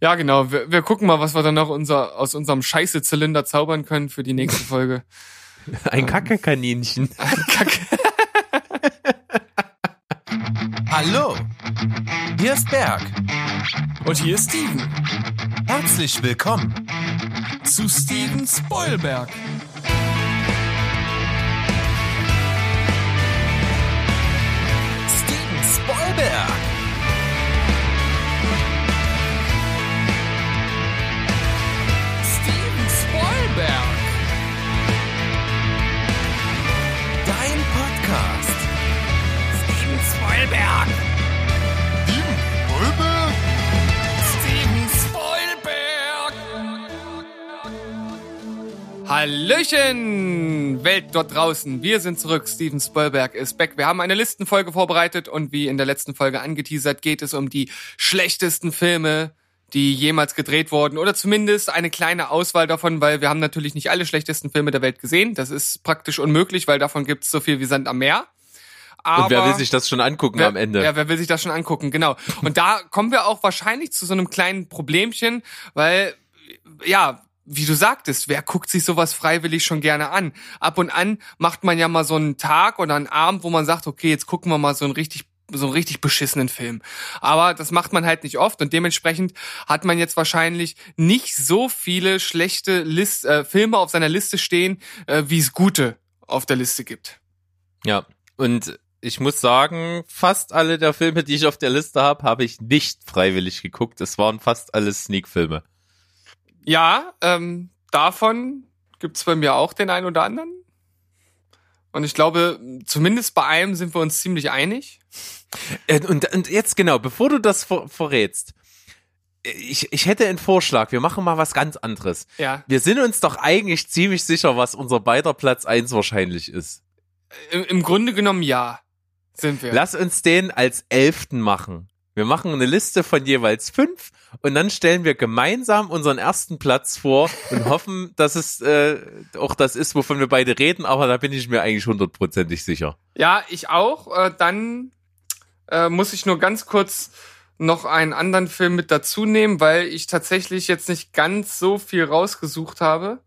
Ja, genau. Wir, wir gucken mal, was wir dann noch unser, aus unserem Scheiße-Zylinder zaubern können für die nächste Folge. Ein Kackekaninchen. Ein Kacke. Hallo, hier ist Berg. Und hier ist Steven. Herzlich willkommen. Zu Steven Spoilberg. Steven Spoilberg. Steven Spoilberg. Steven Spoilberg. Hallöchen, Welt dort draußen. Wir sind zurück. Steven Spielberg ist back. Wir haben eine Listenfolge vorbereitet und wie in der letzten Folge angeteasert, geht es um die schlechtesten Filme, die jemals gedreht wurden oder zumindest eine kleine Auswahl davon, weil wir haben natürlich nicht alle schlechtesten Filme der Welt gesehen. Das ist praktisch unmöglich, weil davon gibt es so viel wie Sand am Meer. Aber Und wer will sich das schon angucken wer, am Ende? Ja, wer will sich das schon angucken, genau. Und da kommen wir auch wahrscheinlich zu so einem kleinen Problemchen, weil, ja, wie du sagtest, wer guckt sich sowas freiwillig schon gerne an? Ab und an macht man ja mal so einen Tag oder einen Abend, wo man sagt, okay, jetzt gucken wir mal so einen richtig so einen richtig beschissenen Film. Aber das macht man halt nicht oft und dementsprechend hat man jetzt wahrscheinlich nicht so viele schlechte List, äh, Filme auf seiner Liste stehen, äh, wie es gute auf der Liste gibt. Ja, und ich muss sagen, fast alle der Filme, die ich auf der Liste habe, habe ich nicht freiwillig geguckt. Es waren fast alles Sneak-Filme. Ja, ähm, davon gibt's bei mir auch den einen oder anderen. Und ich glaube, zumindest bei einem sind wir uns ziemlich einig. Äh, Und, und jetzt genau, bevor du das ver verrätst, ich, ich hätte einen Vorschlag. Wir machen mal was ganz anderes. Ja. Wir sind uns doch eigentlich ziemlich sicher, was unser beider Platz eins wahrscheinlich ist. Im, Im Grunde genommen ja, sind wir. Lass uns den als elften machen. Wir machen eine Liste von jeweils fünf und dann stellen wir gemeinsam unseren ersten Platz vor und hoffen, dass es äh, auch das ist, wovon wir beide reden, aber da bin ich mir eigentlich hundertprozentig sicher. Ja, ich auch. Äh, dann äh, muss ich nur ganz kurz noch einen anderen Film mit dazu nehmen, weil ich tatsächlich jetzt nicht ganz so viel rausgesucht habe.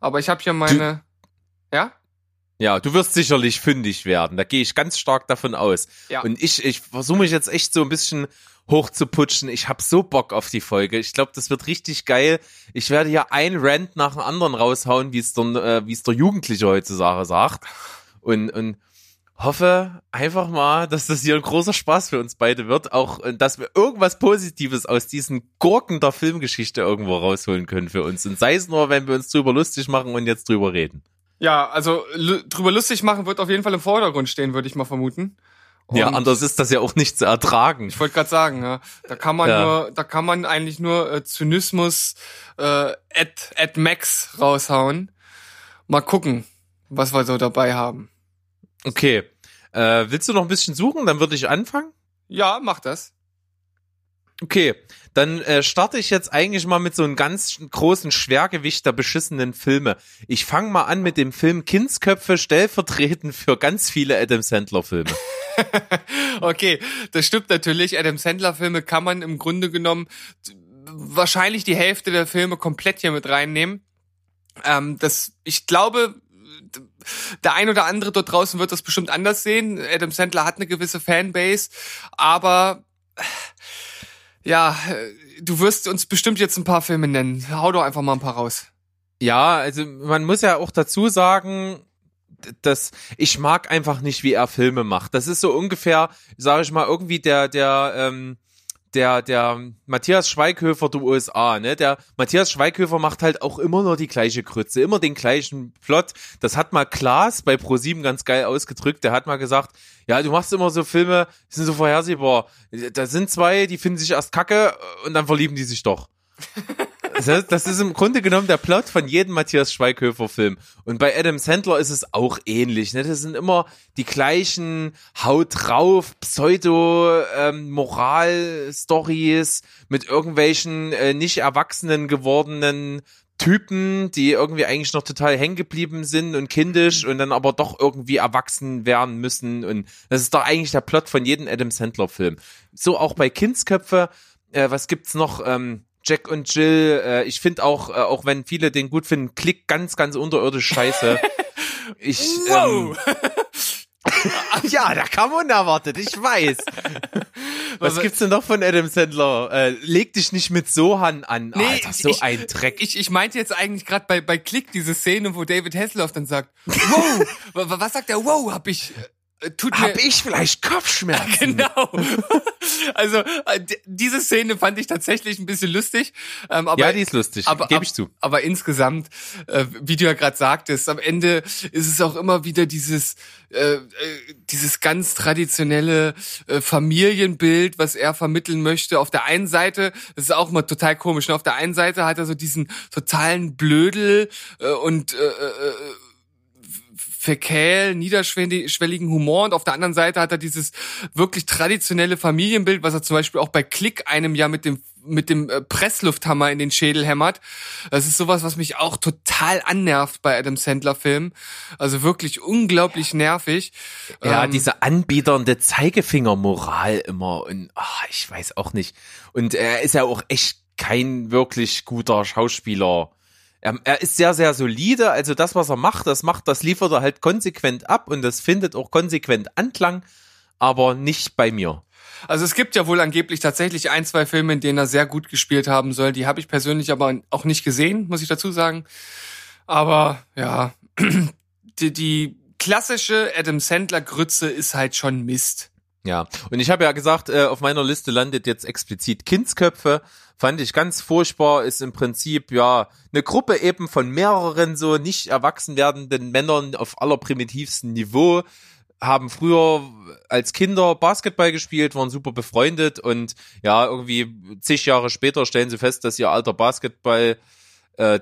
Aber ich habe hier meine. Ja? Ja, du wirst sicherlich fündig werden. Da gehe ich ganz stark davon aus. Ja. Und ich, ich versuche mich jetzt echt so ein bisschen hochzuputschen. Ich habe so Bock auf die Folge. Ich glaube, das wird richtig geil. Ich werde hier ein Rant nach dem anderen raushauen, wie es der, äh, wie es der Jugendliche heutzutage sagt. Und, und hoffe einfach mal, dass das hier ein großer Spaß für uns beide wird. Auch, äh, dass wir irgendwas Positives aus diesen Gurken der Filmgeschichte irgendwo rausholen können für uns. Und sei es nur, wenn wir uns drüber lustig machen und jetzt drüber reden. Ja, also drüber lustig machen wird auf jeden Fall im Vordergrund stehen, würde ich mal vermuten. ja, Und- anders ist das ja auch nicht zu ertragen. Ich wollte gerade sagen, ja, da kann man Ja. nur, da kann man eigentlich nur äh, Zynismus äh, at, at max raushauen. Mal gucken, was wir so dabei haben. Okay. Äh, willst du noch ein bisschen suchen? Dann würde ich anfangen. Ja, mach das. Okay, dann äh, starte ich jetzt eigentlich mal mit so einem ganz großen Schwergewicht der beschissenen Filme. Ich fange mal an mit dem Film Kindsköpfe stellvertretend für ganz viele Adam Sandler Filme. Okay, das stimmt natürlich. Adam Sandler Filme kann man im Grunde genommen wahrscheinlich die Hälfte der Filme komplett hier mit reinnehmen. Ähm, das, ich glaube, der ein oder andere dort draußen wird das bestimmt anders sehen. Adam Sandler hat eine gewisse Fanbase, aber ja, äh, du wirst uns bestimmt jetzt ein paar Filme nennen. Hau doch einfach mal ein paar raus. Ja, also man muss ja auch dazu sagen, dass ich mag einfach nicht, wie er Filme macht. Das ist so ungefähr, sage ich mal, irgendwie der der ähm, der der Matthias Schweighöfer der USA, ne? Der Matthias Schweighöfer macht halt auch immer nur die gleiche Krütze, immer den gleichen Plot. Das hat mal Klaas bei Pro7 ganz geil ausgedrückt. Der hat mal gesagt, ja, du machst immer so Filme, die sind so vorhersehbar. Da sind zwei, die finden sich erst kacke und dann verlieben die sich doch. Das ist im Grunde genommen der Plot von jedem Matthias Schweighöfer Film. Und bei Adam Sandler ist es auch ähnlich. Ne? Das sind immer die gleichen Haut drauf, Pseudo ähm, mit irgendwelchen äh, nicht erwachsenen gewordenen Typen, die irgendwie eigentlich noch total hängen geblieben sind und kindisch und dann aber doch irgendwie erwachsen werden müssen. Und das ist doch eigentlich der Plot von jedem Adam Sandler Film. So auch bei Kindsköpfe. Äh, was gibt's noch? Ähm, Jack und Jill. Äh, ich finde auch, äh, auch wenn viele den gut finden, Klick ganz, ganz unterirdisch scheiße. Ich, Wow! Ähm, ja, da kam unerwartet, ich weiß. Was gibt's denn noch von Adam Sandler? Äh, leg dich nicht mit Sohan an. Nee, Alter, so ich- ein Dreck. Ich, ich meinte jetzt eigentlich gerade bei, bei Klick diese Szene, wo David Hasselhoff dann sagt, wow, wa- wa- was sagt er, wow, hab ich, tut mir, Hab ich vielleicht Kopfschmerzen? Genau. Also äh, diese Szene fand ich tatsächlich ein bisschen lustig. Ähm, aber, Ja, die ist lustig, aber, gebe ich zu. Aber insgesamt, äh, wie du ja gerade sagtest, am Ende ist es auch immer wieder dieses äh, äh, dieses ganz traditionelle äh, Familienbild, was er vermitteln möchte. Auf der einen Seite, das ist auch mal total komisch. Ne? Auf der einen Seite hat er so diesen totalen Blödel äh, und äh, äh, verkähl, niederschwelligen Humor und auf der anderen Seite hat er dieses wirklich traditionelle Familienbild, was er zum Beispiel auch bei Klick einem ja mit dem mit dem äh, Presslufthammer in den Schädel hämmert. Das ist sowas, was mich auch total annervt bei Adam Sandler Filmen. Also wirklich unglaublich nervig. Ja, Ähm, diese anbiedernde Zeigefingermoral immer und ach, ich weiß auch nicht. Und er ist ja auch echt kein wirklich guter Schauspieler. Er, er ist sehr, sehr solide. Also das, was er macht, das macht, das liefert er halt konsequent ab und das findet auch konsequent Anklang, aber nicht bei mir. Also es gibt ja wohl angeblich tatsächlich ein, zwei Filme, in denen er sehr gut gespielt haben soll. Die habe ich persönlich aber auch nicht gesehen, muss ich dazu sagen. Aber ja, die, die klassische Adam Sandler Grütze ist halt schon Mist. Ja, und ich habe ja gesagt, äh, auf meiner Liste landet jetzt explizit Kindsköpfe. Fand ich ganz furchtbar, ist im Prinzip ja eine Gruppe eben von mehreren so nicht erwachsen werdenden Männern auf allerprimitivstem Niveau, haben früher als Kinder Basketball gespielt, waren super befreundet und ja, irgendwie zig Jahre später stellen sie fest, dass ihr alter Basketball äh,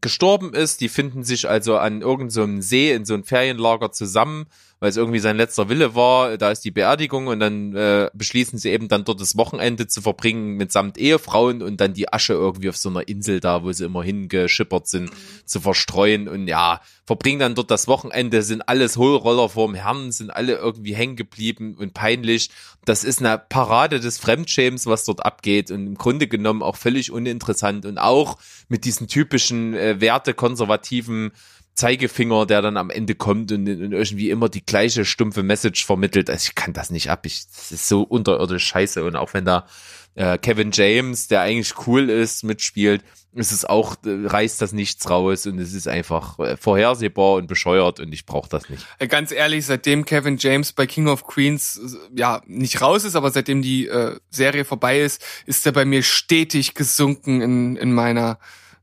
gestorben ist. Die finden sich also an irgendeinem so See in so einem Ferienlager zusammen, weil es irgendwie sein letzter Wille war. Da ist die Beerdigung und dann äh, beschließen sie eben dann dort das Wochenende zu verbringen mitsamt Ehefrauen und dann die Asche irgendwie auf so einer Insel da, wo sie immer hingeschippert sind, zu verstreuen und ja, verbringen dann dort das Wochenende, sind alles Hohlroller vorm Herrn, sind alle irgendwie hängen geblieben und peinlich. Das ist eine Parade des Fremdschämens, was dort abgeht und im Grunde genommen auch völlig uninteressant und auch mit diesen typischen äh, wertekonservativen Zeigefinger, der dann am Ende kommt und, und irgendwie immer die gleiche stumpfe Message vermittelt. Also ich kann das nicht ab. Ich, das ist so unterirdisch scheiße. Und auch wenn da äh, Kevin James, der eigentlich cool ist, mitspielt, ist es auch, äh, reißt das nichts raus und es ist einfach äh, vorhersehbar und bescheuert und ich brauche das nicht. Äh, Ganz ehrlich, seitdem Kevin James bei King of Queens äh, ja nicht raus ist, aber seitdem die äh, Serie vorbei ist, ist er bei mir stetig gesunken in, in meiner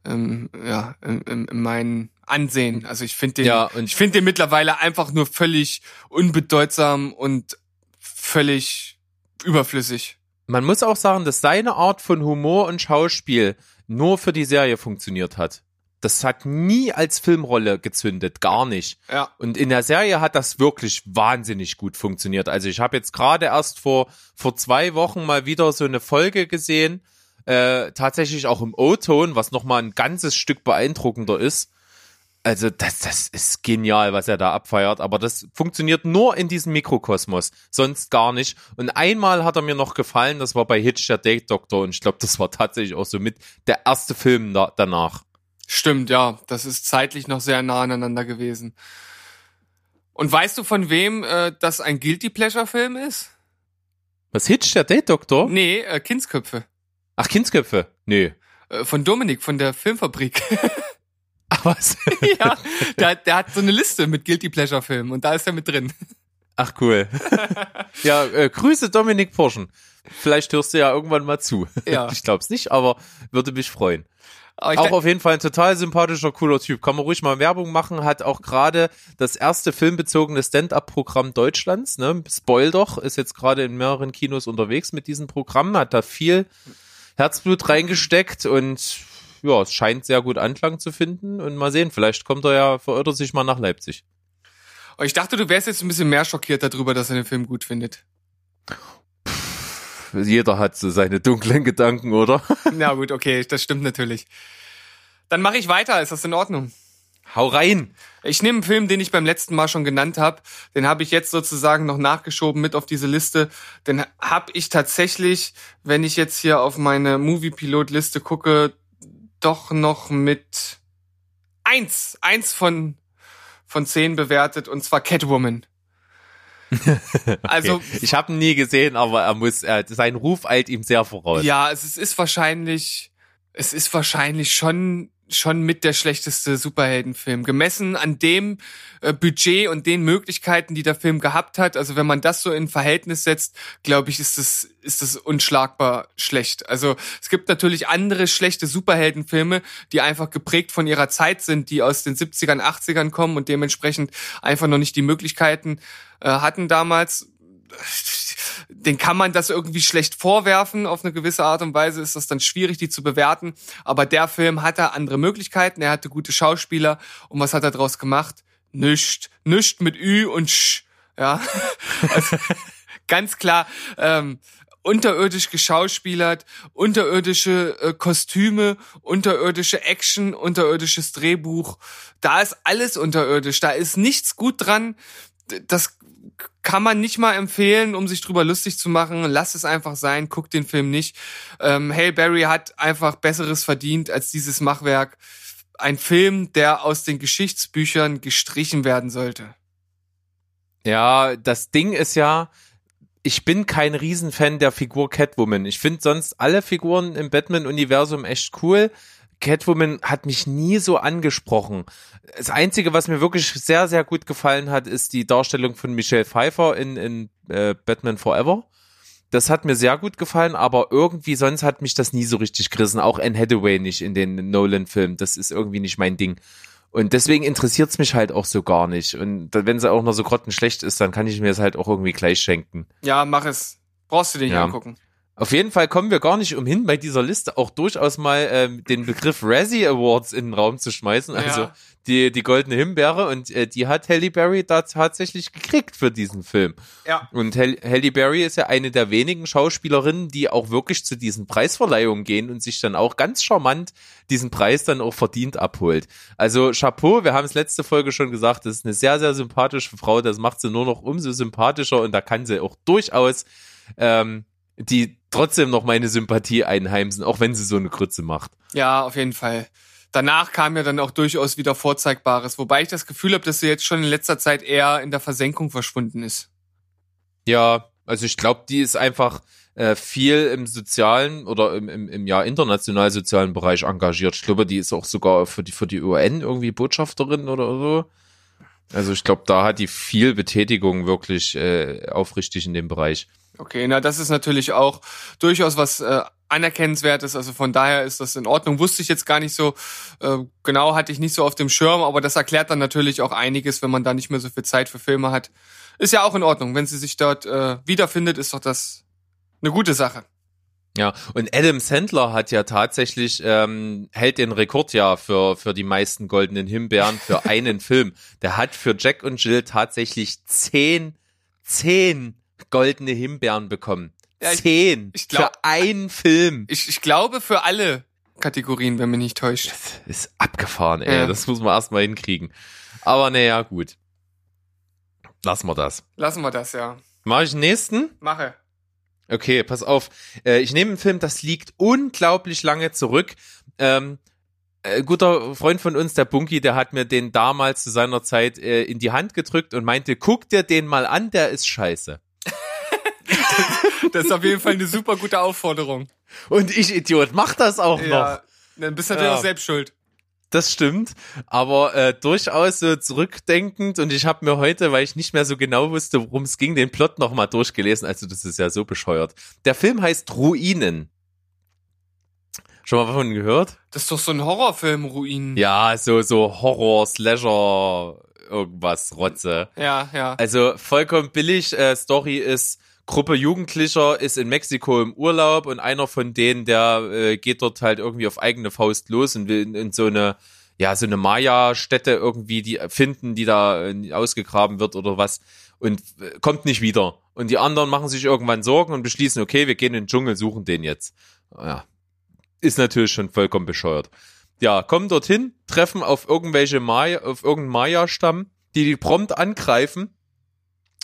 ähm, ja in, in, in meinen Ansehen. Also ich finde den, Ja, und- ich finde den mittlerweile einfach nur völlig unbedeutsam und völlig überflüssig. Man muss auch sagen, dass seine Art von Humor und Schauspiel nur für die Serie funktioniert hat. Das hat nie als Filmrolle gezündet, gar nicht. Ja. Und in der Serie hat das wirklich wahnsinnig gut funktioniert. Also ich habe jetzt gerade erst vor vor zwei Wochen mal wieder so eine Folge gesehen, äh, tatsächlich auch im O-Ton, was noch mal ein ganzes Stück beeindruckender ist. Also das, das ist genial, was er da abfeiert, aber das funktioniert nur in diesem Mikrokosmos, sonst gar nicht. Und einmal hat er mir noch gefallen, das war bei Hitch der Date Doctor und ich glaube, das war tatsächlich auch so mit der erste Film da, danach. Stimmt, ja. Das ist zeitlich noch sehr nah aneinander gewesen. Und weißt du, von wem äh, das ein Guilty Pleasure Film ist? Was Hitch der Date Doctor? Nee, äh, Kindsköpfe. Ach, Kindsköpfe? Nö. Äh, von Dominik von der Filmfabrik. Was? ja, der, der hat so eine Liste mit Guilty Pleasure Filmen und da ist er mit drin. Ach cool. ja, äh, Grüße Dominik Porschen. Vielleicht hörst du ja irgendwann mal zu. Ja. Ich glaub's nicht, aber würde mich freuen. Aber ich Auch auf jeden Fall ein total sympathischer, cooler Typ. Kann man ruhig mal Werbung machen. Hat auch gerade das erste filmbezogene Stand-up-Programm Deutschlands. Ne? Spoil doch, ist jetzt gerade in mehreren Kinos unterwegs mit diesem Programm. Hat da viel Herzblut reingesteckt und ja, es scheint sehr gut Anklang zu finden. Und mal sehen, vielleicht kommt er ja, verirrt er sich mal nach Leipzig. aber ich dachte, du wärst jetzt ein bisschen mehr schockiert darüber, dass er den Film gut findet. Jeder hat so seine dunklen Gedanken, oder? Na gut, okay, das stimmt natürlich. Dann mache ich weiter, ist das in Ordnung? Hau rein! Ich nehme einen Film, den ich beim letzten Mal schon genannt habe. Den habe ich jetzt sozusagen noch nachgeschoben mit auf diese Liste. Den habe ich tatsächlich, wenn ich jetzt hier auf meine Movie-Pilot-Liste gucke, doch noch mit eins, eins von, von zehn bewertet, und zwar Catwoman. Also, okay. ich habe ihn nie gesehen, aber er muss, äh, sein Ruf eilt ihm sehr voraus. ja, es ist wahrscheinlich, es ist wahrscheinlich schon schon mit der schlechteste Superheldenfilm. Gemessen an dem äh, Budget und den Möglichkeiten, die der Film gehabt hat. Also wenn man das so in Verhältnis setzt, glaube ich, ist das, ist das unschlagbar schlecht. Also es gibt natürlich andere schlechte Superheldenfilme, die einfach geprägt von ihrer Zeit sind, die aus den 70ern, 80ern kommen und dementsprechend einfach noch nicht die Möglichkeiten äh, hatten damals den kann man das irgendwie schlecht vorwerfen. Auf eine gewisse Art und Weise ist das dann schwierig, die zu bewerten. Aber der Film hatte andere Möglichkeiten. Er hatte gute Schauspieler. Und was hat er daraus gemacht? Nischt. Nischt mit Ü und Sch. Ja. Also, ganz klar. Ähm, unterirdisch geschauspielert, unterirdische äh, Kostüme, unterirdische Action, unterirdisches Drehbuch. Da ist alles unterirdisch. Da ist nichts gut dran. Das kann man nicht mal empfehlen, um sich drüber lustig zu machen. Lass es einfach sein, guck den Film nicht. Ähm, Hail Berry hat einfach Besseres verdient als dieses Machwerk. Ein Film, der aus den Geschichtsbüchern gestrichen werden sollte. Ja, das Ding ist ja, ich bin kein Riesenfan der Figur Catwoman. Ich finde sonst alle Figuren im Batman-Universum echt cool. Catwoman hat mich nie so angesprochen. Das Einzige, was mir wirklich sehr, sehr gut gefallen hat, ist die Darstellung von Michelle Pfeiffer in, in äh, Batman Forever. Das hat mir sehr gut gefallen, aber irgendwie sonst hat mich das nie so richtig gerissen. Auch Anne Hathaway nicht in den Nolan-Filmen. Das ist irgendwie nicht mein Ding. Und deswegen interessiert's mich halt auch so gar nicht. Und wenn sie auch noch so grottenschlecht ist, dann kann ich mir es halt auch irgendwie gleich schenken. Ja, mach es. Brauchst du den Ja. angucken. Auf jeden Fall kommen wir gar nicht umhin, bei dieser Liste auch durchaus mal ähm, den Begriff Razzie Awards in den Raum zu schmeißen. Also Ja. die, die goldene Himbeere und äh, die hat Halle Berry da tatsächlich gekriegt für diesen Film. Ja. Und Halle Halle Berry ist ja eine der wenigen Schauspielerinnen, die auch wirklich zu diesen Preisverleihungen gehen und sich dann auch ganz charmant diesen Preis dann auch verdient abholt. Also Chapeau, wir haben es letzte Folge schon gesagt, das ist eine sehr, sehr sympathische Frau, das macht sie nur noch umso sympathischer und da kann sie auch durchaus ähm, die trotzdem noch meine Sympathie einheimsen, auch wenn sie so eine Krütze macht. Ja, auf jeden Fall. Danach kam ja dann auch durchaus wieder Vorzeigbares, wobei ich das Gefühl habe, dass sie jetzt schon in letzter Zeit eher in der Versenkung verschwunden ist. Ja, also ich glaube, die ist einfach äh, viel im sozialen oder im, im, im ja international sozialen Bereich engagiert. Ich glaube, die ist auch sogar für die für die UN irgendwie Botschafterin oder so. Also ich glaube, da hat die viel Betätigung wirklich äh, aufrichtig in dem Bereich. Okay, na das ist natürlich auch durchaus was äh, anerkennenswertes. Also von daher ist das in Ordnung. Wusste ich jetzt gar nicht so äh, genau, hatte ich nicht so auf dem Schirm, aber das erklärt dann natürlich auch einiges, wenn man da nicht mehr so viel Zeit für Filme hat. Ist ja auch in Ordnung. Wenn sie sich dort äh, wiederfindet, ist doch das eine gute Sache. Ja, und Adam Sandler hat ja tatsächlich, ähm, hält den Rekord ja für, für die meisten goldenen Himbeeren für einen Film. Der hat für Jack und Jill tatsächlich zehn, zehn goldene Himbeeren bekommen. Ja, ich- zehn. ich glaub- für einen Film. Ich, ich glaube für alle Kategorien, wenn mich nicht täuscht. Das ist abgefahren, ey. Ja. Das muss man erstmal hinkriegen. Aber naja, gut. Lassen wir das. Lassen wir das, ja. Mach ich den nächsten? Mache. Okay, pass auf. Äh, ich nehme einen Film, das liegt unglaublich lange zurück. Ähm, äh, guter Freund von uns, der Bunky, der hat mir den damals zu seiner Zeit äh, in die Hand gedrückt und meinte, guck dir den mal an, der ist scheiße. Das ist auf jeden Fall eine super gute Aufforderung. Und ich, Idiot, mach das auch noch. Ja. Dann bist du natürlich Ja. auch selbst schuld. Das stimmt, aber äh, durchaus so zurückdenkend und ich habe mir heute, weil ich nicht mehr so genau wusste, worum es ging, den Plot nochmal durchgelesen. Also das ist ja so bescheuert. Der Film heißt Ruinen. Schon mal davon gehört? Das ist doch so ein Horrorfilm, Ruinen. Ja, so so Horror, Slasher, irgendwas, Rotze. Ja, ja. Also vollkommen billig. Äh, Story ist, Gruppe Jugendlicher ist in Mexiko im Urlaub und einer von denen, der äh, geht dort halt irgendwie auf eigene Faust los und will in, in so eine, ja, so eine Maya-Stätte irgendwie die finden, die da äh, ausgegraben wird oder was und äh, kommt nicht wieder. Und die anderen machen sich irgendwann Sorgen und beschließen, okay, wir gehen in den Dschungel, suchen den jetzt. Ja. Ist natürlich schon vollkommen bescheuert. ja, kommen dorthin, treffen auf irgendwelche Maya, auf irgendeinen Maya-Stamm, die die prompt angreifen.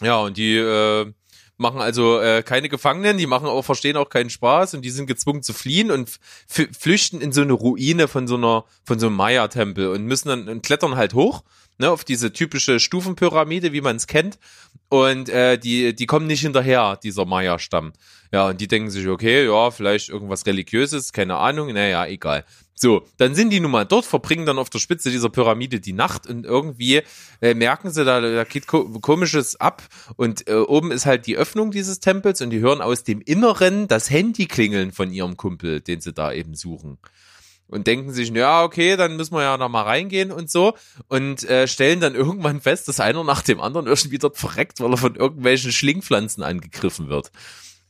Ja, und die äh, machen also äh, keine Gefangenen, die machen auch, verstehen auch keinen Spaß und die sind gezwungen zu fliehen und flüchten in so eine Ruine von so einer, von so einem Maya-Tempel und müssen dann und klettern halt hoch, ne, auf diese typische Stufenpyramide, wie man es kennt. Und äh, die, die kommen nicht hinterher, dieser Maya-Stamm. Ja, und die denken sich, okay, ja, vielleicht irgendwas Religiöses, keine Ahnung, naja, egal. So, dann sind die nun mal dort, verbringen dann auf der Spitze dieser Pyramide die Nacht und irgendwie äh, merken sie, da, da geht ko komisches ab und äh, oben ist halt die Öffnung dieses Tempels und die hören aus dem Inneren das Handy klingeln von ihrem Kumpel, den sie da eben suchen. Und denken sich, ja, okay, dann müssen wir ja noch mal reingehen und so. Und äh, stellen dann irgendwann fest, dass einer nach dem anderen irgendwie dort verreckt, weil er von irgendwelchen Schlingpflanzen angegriffen wird.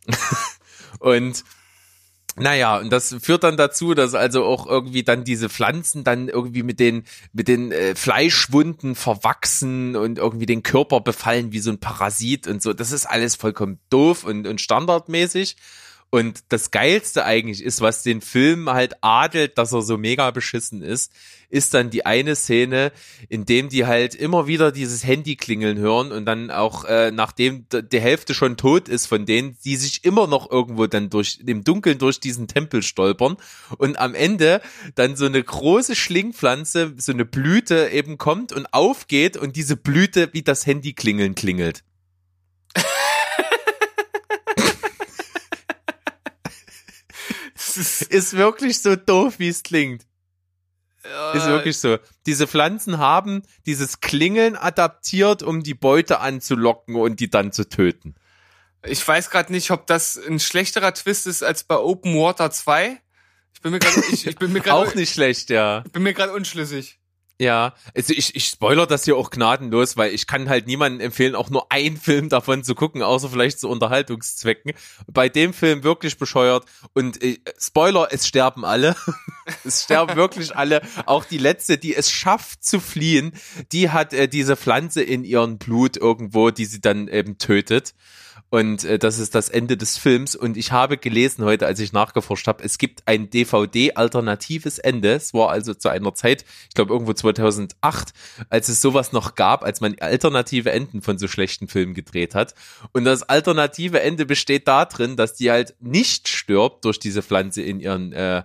und naja, und das führt dann dazu, dass also auch irgendwie dann diese Pflanzen dann irgendwie mit den, mit den äh, Fleischwunden verwachsen und irgendwie den Körper befallen wie so ein Parasit und so. Das ist alles vollkommen doof und, und standardmäßig. Und das Geilste eigentlich ist, was den Film halt adelt, dass er so mega beschissen ist, ist dann die eine Szene, in dem die halt immer wieder dieses Handy klingeln hören und dann auch, äh, nachdem die Hälfte schon tot ist von denen, die sich immer noch irgendwo dann durch, im Dunkeln durch diesen Tempel stolpern und am Ende dann so eine große Schlingpflanze, so eine Blüte eben kommt und aufgeht und diese Blüte wie das Handy klingeln klingelt. Ist, Ist wirklich so doof, wie es klingt. äh, Ist wirklich so. Diese Pflanzen haben dieses Klingeln adaptiert, um die Beute anzulocken und die dann zu töten. Ich weiß gerade nicht, ob das ein schlechterer Twist ist als bei Open Water 2. Ich bin mir gerade ich, ich bin mir Auch gerade nicht schlecht, ja. bin mir gerade unschlüssig. Ja, also ich, ich spoiler das hier auch gnadenlos, weil ich kann halt niemandem empfehlen, auch nur einen Film davon zu gucken, außer vielleicht zu Unterhaltungszwecken. Bei dem Film wirklich bescheuert und äh, Spoiler, es sterben alle. es sterben wirklich alle. Auch die letzte, die es schafft zu fliehen, die hat äh, diese Pflanze in ihrem Blut irgendwo, die sie dann eben tötet. Und äh, das ist das Ende des Films. Und ich habe gelesen heute, als ich nachgeforscht habe, es gibt ein DVD-alternatives Ende. Es war also zu einer Zeit, ich glaube irgendwo 2008, als es sowas noch gab, als man alternative Enden von so schlechten Filmen gedreht hat. Und das alternative Ende besteht darin, dass die halt nicht stirbt durch diese Pflanze in ihren äh,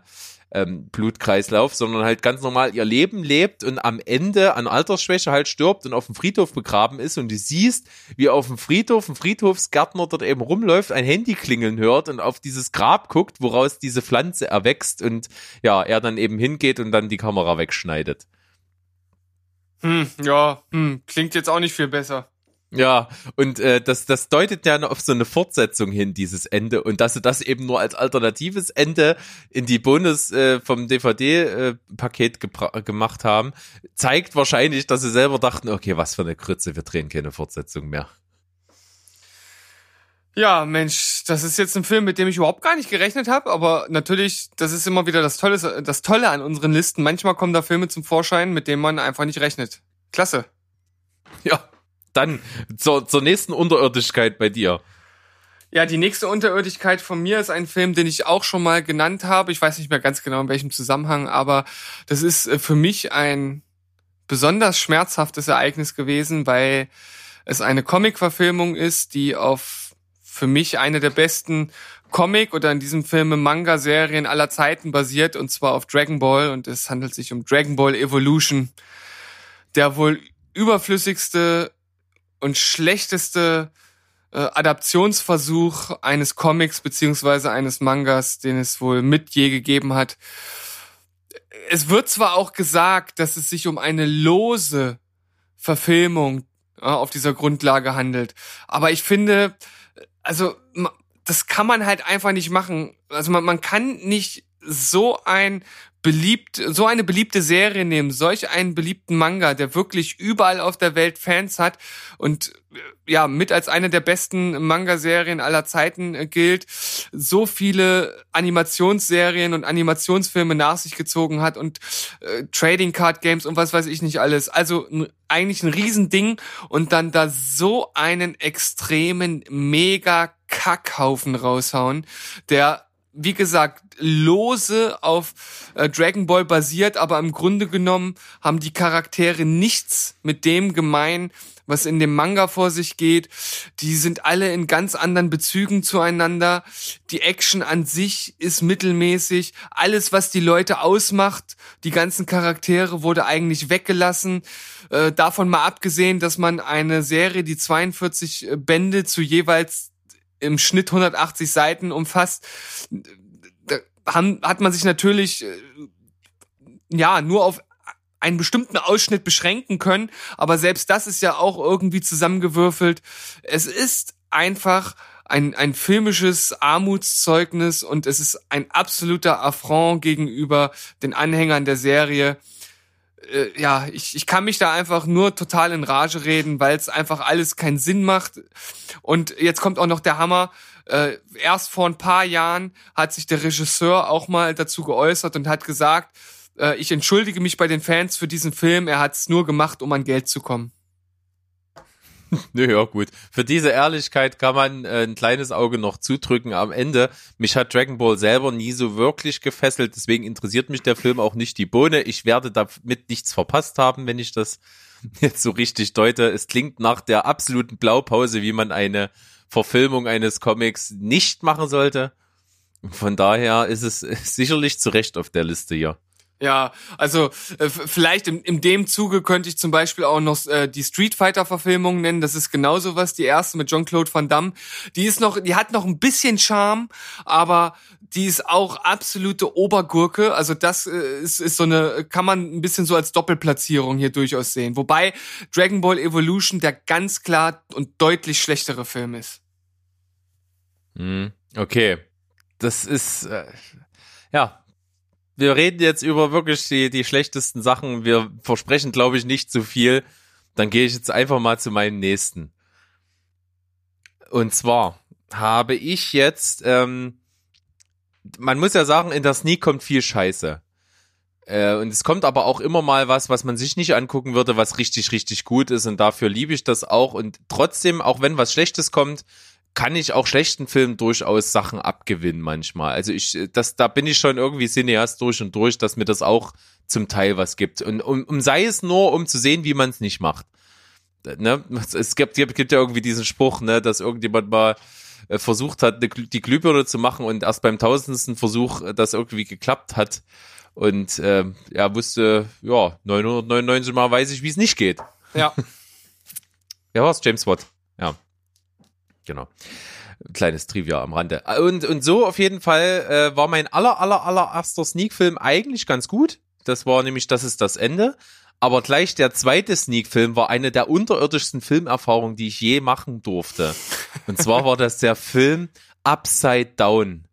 ähm, Blutkreislauf, sondern halt ganz normal ihr Leben lebt und am Ende an Altersschwäche halt stirbt und auf dem Friedhof begraben ist und du siehst, wie auf dem Friedhof ein Friedhofsgärtner dort eben rumläuft, ein Handy klingeln hört und auf dieses Grab guckt, woraus diese Pflanze erwächst und ja, er dann eben hingeht und dann die Kamera wegschneidet. Hm, ja, hm, klingt jetzt auch nicht viel besser. Ja, und äh, das, das deutet ja noch auf so eine Fortsetzung hin, dieses Ende. Und dass sie das eben nur als alternatives Ende in die Bonus äh, vom DVD-Paket gebra- gemacht haben, zeigt wahrscheinlich, dass sie selber dachten, okay, was für eine Krütze, wir drehen keine Fortsetzung mehr. Ja, Mensch, das ist jetzt ein Film, mit dem ich überhaupt gar nicht gerechnet habe, aber natürlich, das ist immer wieder das Tolle, das Tolle an unseren Listen. Manchmal kommen da Filme zum Vorschein, mit denen man einfach nicht rechnet. Klasse. Ja, dann zur, zur nächsten Unterirdischkeit bei dir. Ja, die nächste Unterirdigkeit von mir ist ein Film, den ich auch schon mal genannt habe. Ich weiß nicht mehr ganz genau in welchem Zusammenhang, aber das ist äh, für mich ein besonders schmerzhaftes Ereignis gewesen, weil es eine Comic-Verfilmung ist, die auf für mich eine der besten Comic- oder in diesem Film Manga-Serien aller Zeiten basiert, und zwar auf Dragon Ball. Und es handelt sich um Dragon Ball Evolution, der wohl überflüssigste und schlechteste äh, Adaptionsversuch eines Comics beziehungsweise eines Mangas, den es wohl mit je gegeben hat. Es wird zwar auch gesagt, dass es sich um eine lose Verfilmung ja, auf dieser Grundlage handelt, aber ich finde, also das kann man halt einfach nicht machen. Also man, man kann nicht so ein beliebt, so eine beliebte Serie nehmen, solch einen beliebten Manga, der wirklich überall auf der Welt Fans hat und äh, ja, mit als eine der besten Manga-Serien aller Zeiten äh, gilt, so viele Animationsserien und Animationsfilme nach sich gezogen hat und äh, Trading Card Games und was weiß ich nicht alles. Also eigentlich ein Riesending und dann da so einen extremen mega Kackhaufen raushauen, der wie gesagt, lose auf äh, Dragon Ball basiert, aber im Grunde genommen haben die Charaktere nichts mit dem gemein, was in dem Manga vor sich geht. Die sind alle in ganz anderen Bezügen zueinander. Die Action an sich ist mittelmäßig. Alles, was die Leute ausmacht, die ganzen Charaktere wurde eigentlich weggelassen. Äh, davon mal abgesehen, dass man eine Serie, die 42 Bände zu jeweils im Schnitt 180 Seiten umfasst, da hat man sich natürlich äh, ja nur auf einen bestimmten Ausschnitt beschränken können, aber selbst das ist ja auch irgendwie zusammengewürfelt. Es ist einfach ein, ein filmisches Armutszeugnis und es ist ein absoluter Affront gegenüber den Anhängern der Serie. Äh, ja, ich, ich kann mich da einfach nur total in Rage reden, weil es einfach alles keinen Sinn macht. Und jetzt kommt auch noch der Hammer. Äh, erst vor ein paar Jahren hat sich der Regisseur auch mal dazu geäußert und hat gesagt, äh, ich entschuldige mich bei den Fans für diesen Film. Er hat es nur gemacht, um an Geld zu kommen. Naja, gut. Für diese Ehrlichkeit kann man äh, ein kleines Auge noch zudrücken am Ende. Mich hat Dragon Ball selber nie so wirklich gefesselt, deswegen interessiert mich der Film auch nicht die Bohne. Ich werde damit nichts verpasst haben, wenn ich das jetzt so richtig deute. Es klingt nach der absoluten Blaupause, wie man eine Verfilmung eines Comics nicht machen sollte. Von daher ist es sicherlich zu Recht auf der Liste hier. Ja, also äh, vielleicht in, in dem Zuge könnte ich zum Beispiel auch noch äh, die Street Fighter Verfilmung nennen. Das ist genauso was, die erste mit Jean-Claude Van Damme. Die ist noch, die hat noch ein bisschen Charme, aber die ist auch absolute Obergurke. Also das äh, ist, ist so eine, kann man ein bisschen so als Doppelplatzierung hier durchaus sehen. Wobei Dragon Ball Evolution der ganz klar und deutlich schlechtere Film ist. Hm, okay, das ist äh, ja wir reden jetzt über wirklich die, die schlechtesten Sachen. Wir versprechen, glaube ich, nicht zu viel. Dann gehe ich jetzt einfach mal zu meinem nächsten. Und zwar habe ich jetzt, ähm, man muss ja sagen, in der Sneak kommt viel Scheiße. Äh, und es kommt aber auch immer mal was, was man sich nicht angucken würde, was richtig, richtig gut ist. Und dafür liebe ich das auch. Und trotzdem, auch wenn was Schlechtes kommt, kann ich auch schlechten Filmen durchaus Sachen abgewinnen manchmal. Also ich, das, da bin ich schon irgendwie Cineast durch und durch, dass mir das auch zum Teil was gibt. Und um, um sei es nur, um zu sehen, wie man es nicht macht. Ne? Es gibt, gibt, gibt ja irgendwie diesen Spruch, ne, dass irgendjemand mal äh, versucht hat, die Glühbirne zu machen und erst beim tausendsten Versuch äh, das irgendwie geklappt hat. Und äh, er wusste, ja, 999 Mal weiß ich, wie es nicht geht. Ja. Ja, war's, James Watt. Genau. Kleines Trivia am Rande. Und, und so auf jeden Fall äh, war mein aller, aller, aller erster Sneak-Film eigentlich ganz gut. Das war nämlich, das ist das Ende. Aber gleich der zweite Sneak-Film war eine der unterirdischsten Filmerfahrungen, die ich je machen durfte. Und zwar war das der Film Upside Down.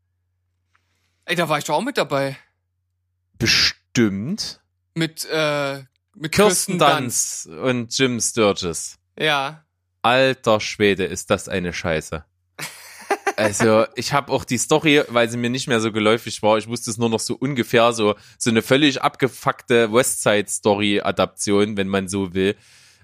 Ey, da war ich doch auch mit dabei. Bestimmt. Mit, äh, mit Kirsten Dunst und Jim Sturgis. Ja. Alter Schwede, ist das eine Scheiße. Also, ich habe auch die Story, weil sie mir nicht mehr so geläufig war, ich wusste es nur noch so ungefähr, so, so eine völlig abgefuckte Westside-Story-Adaption, wenn man so will.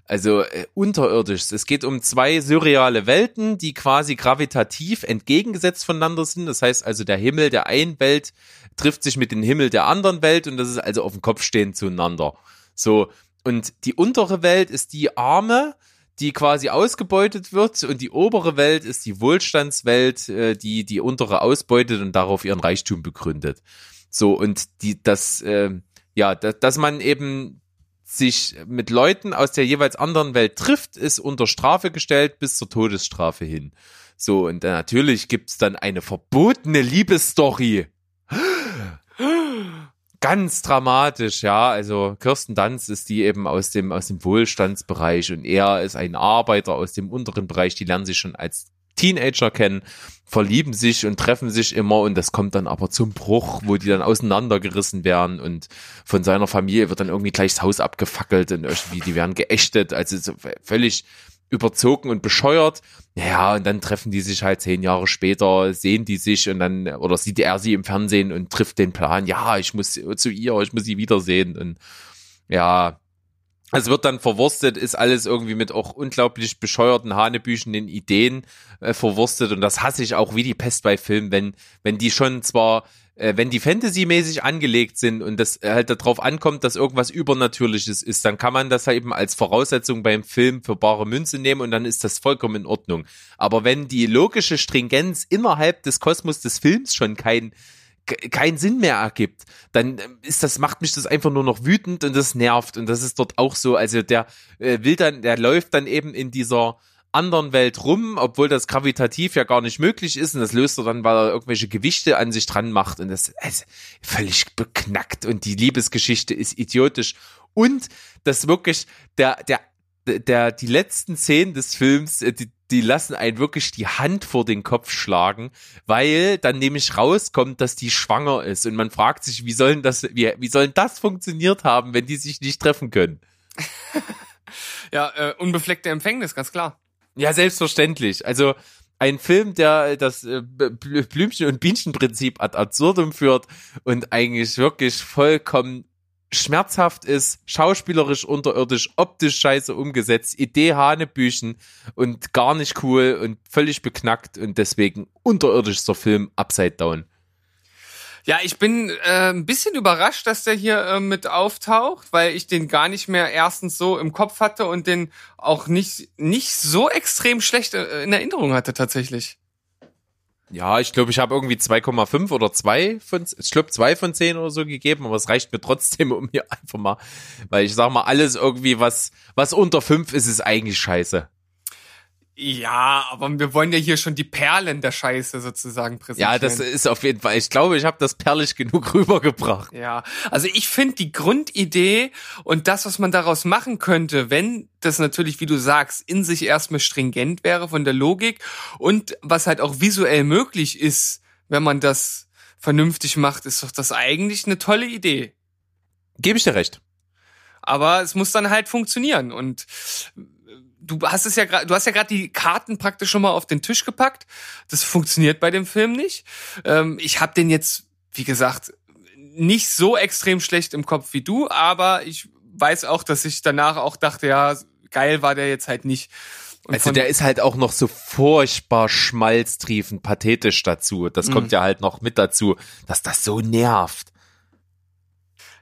Also äh, unterirdisch. Es geht um zwei surreale Welten, die quasi gravitativ entgegengesetzt voneinander sind. Das heißt also, der Himmel der einen Welt trifft sich mit dem Himmel der anderen Welt und das ist also auf dem Kopf stehend zueinander. So. Und die untere Welt ist die arme, die quasi ausgebeutet wird und die obere Welt ist die Wohlstandswelt, äh, die die untere ausbeutet und darauf ihren Reichtum begründet. So und die das äh, ja, da, dass man eben sich mit Leuten aus der jeweils anderen Welt trifft, ist unter Strafe gestellt bis zur Todesstrafe hin. So und natürlich gibt's dann eine verbotene Liebesstory ganz dramatisch, ja. Also Kirsten Dunst ist die eben aus dem, aus dem Wohlstandsbereich und er ist ein Arbeiter aus dem unteren Bereich. Die lernen sich schon als Teenager kennen, verlieben sich und treffen sich immer und das kommt dann aber zum Bruch, wo die dann auseinandergerissen werden und von seiner Familie wird dann irgendwie gleich das Haus abgefackelt und irgendwie die werden geächtet, also so völlig überzogen und bescheuert. Ja, und dann treffen die sich halt zehn Jahre später, sehen die sich und dann, oder sieht er sie im Fernsehen und trifft den Plan, ja, ich muss zu ihr, ich muss sie wiedersehen. Und ja, Es wird dann verwurstet, ist alles irgendwie mit auch unglaublich bescheuerten, hanebüchenden Ideen äh, verwurstet und das hasse ich auch wie die Pest bei Filmen, wenn, wenn die schon zwar wenn die Fantasy-mäßig angelegt sind und das halt darauf ankommt, dass irgendwas Übernatürliches ist, dann kann man das halt eben als Voraussetzung beim Film für bare Münze nehmen und dann ist das vollkommen in Ordnung. Aber wenn die logische Stringenz innerhalb des Kosmos des Films schon kein keinen Sinn mehr ergibt, dann ist das macht mich das einfach nur noch wütend und das nervt und das ist dort auch so, also der äh, will dann der läuft dann eben in dieser anderen Welt rum, obwohl das gravitativ ja gar nicht möglich ist. Und das löst er dann, weil er irgendwelche Gewichte an sich dran macht. Und das ist völlig beknackt. Und die Liebesgeschichte ist idiotisch. Und das wirklich der der der die letzten Szenen des Films äh, die die lassen einen wirklich die Hand vor den Kopf schlagen, weil dann nämlich rauskommt, dass die schwanger ist. Und man fragt sich, wie sollen das wie wie sollen das funktioniert haben, wenn die sich nicht treffen können? ja, äh, unbefleckte Empfängnis, ganz klar. Ja, selbstverständlich. Also ein Film, der das äh, Blümchen- und Bienchenprinzip ad absurdum führt und eigentlich wirklich vollkommen schmerzhaft ist, schauspielerisch unterirdisch, optisch scheiße umgesetzt, Idee Hanebüchen und gar nicht cool und völlig beknackt und deswegen unterirdischster Film Upside Down. Ja, ich bin äh, ein bisschen überrascht, dass der hier äh, mit auftaucht, weil ich den gar nicht mehr erstens so im Kopf hatte und den auch nicht, nicht so extrem schlecht äh, in Erinnerung hatte tatsächlich. Ja, ich glaube, ich habe irgendwie 2,5 oder 2 von, ich glaube 2 von 10 oder so gegeben, aber es reicht mir trotzdem, um hier einfach mal, weil ich sag mal, alles irgendwie, was, was unter 5 ist, ist eigentlich scheiße. Ja, aber wir wollen ja hier schon die Perlen der Scheiße sozusagen präsentieren. Ja, das ist auf jeden Fall. Ich glaube, ich habe das perlig genug rübergebracht. Ja, also ich finde die Grundidee und das, was man daraus machen könnte, wenn das natürlich, wie du sagst, in sich erstmal stringent wäre von der Logik und was halt auch visuell möglich ist, wenn man das vernünftig macht, ist doch das eigentlich eine tolle Idee. Gebe ich dir recht. Aber es muss dann halt funktionieren und du hast es ja gerade, du hast ja gerade die Karten praktisch schon mal auf den Tisch gepackt. Das funktioniert bei dem Film nicht. Ähm, ich habe den jetzt, wie gesagt, nicht so extrem schlecht im Kopf wie du, aber ich weiß auch, dass ich danach auch dachte, ja, geil war der jetzt halt nicht. Und also der ist halt auch noch so furchtbar schmalztriefend pathetisch dazu. Das kommt mhm. ja halt noch mit dazu, dass das so nervt.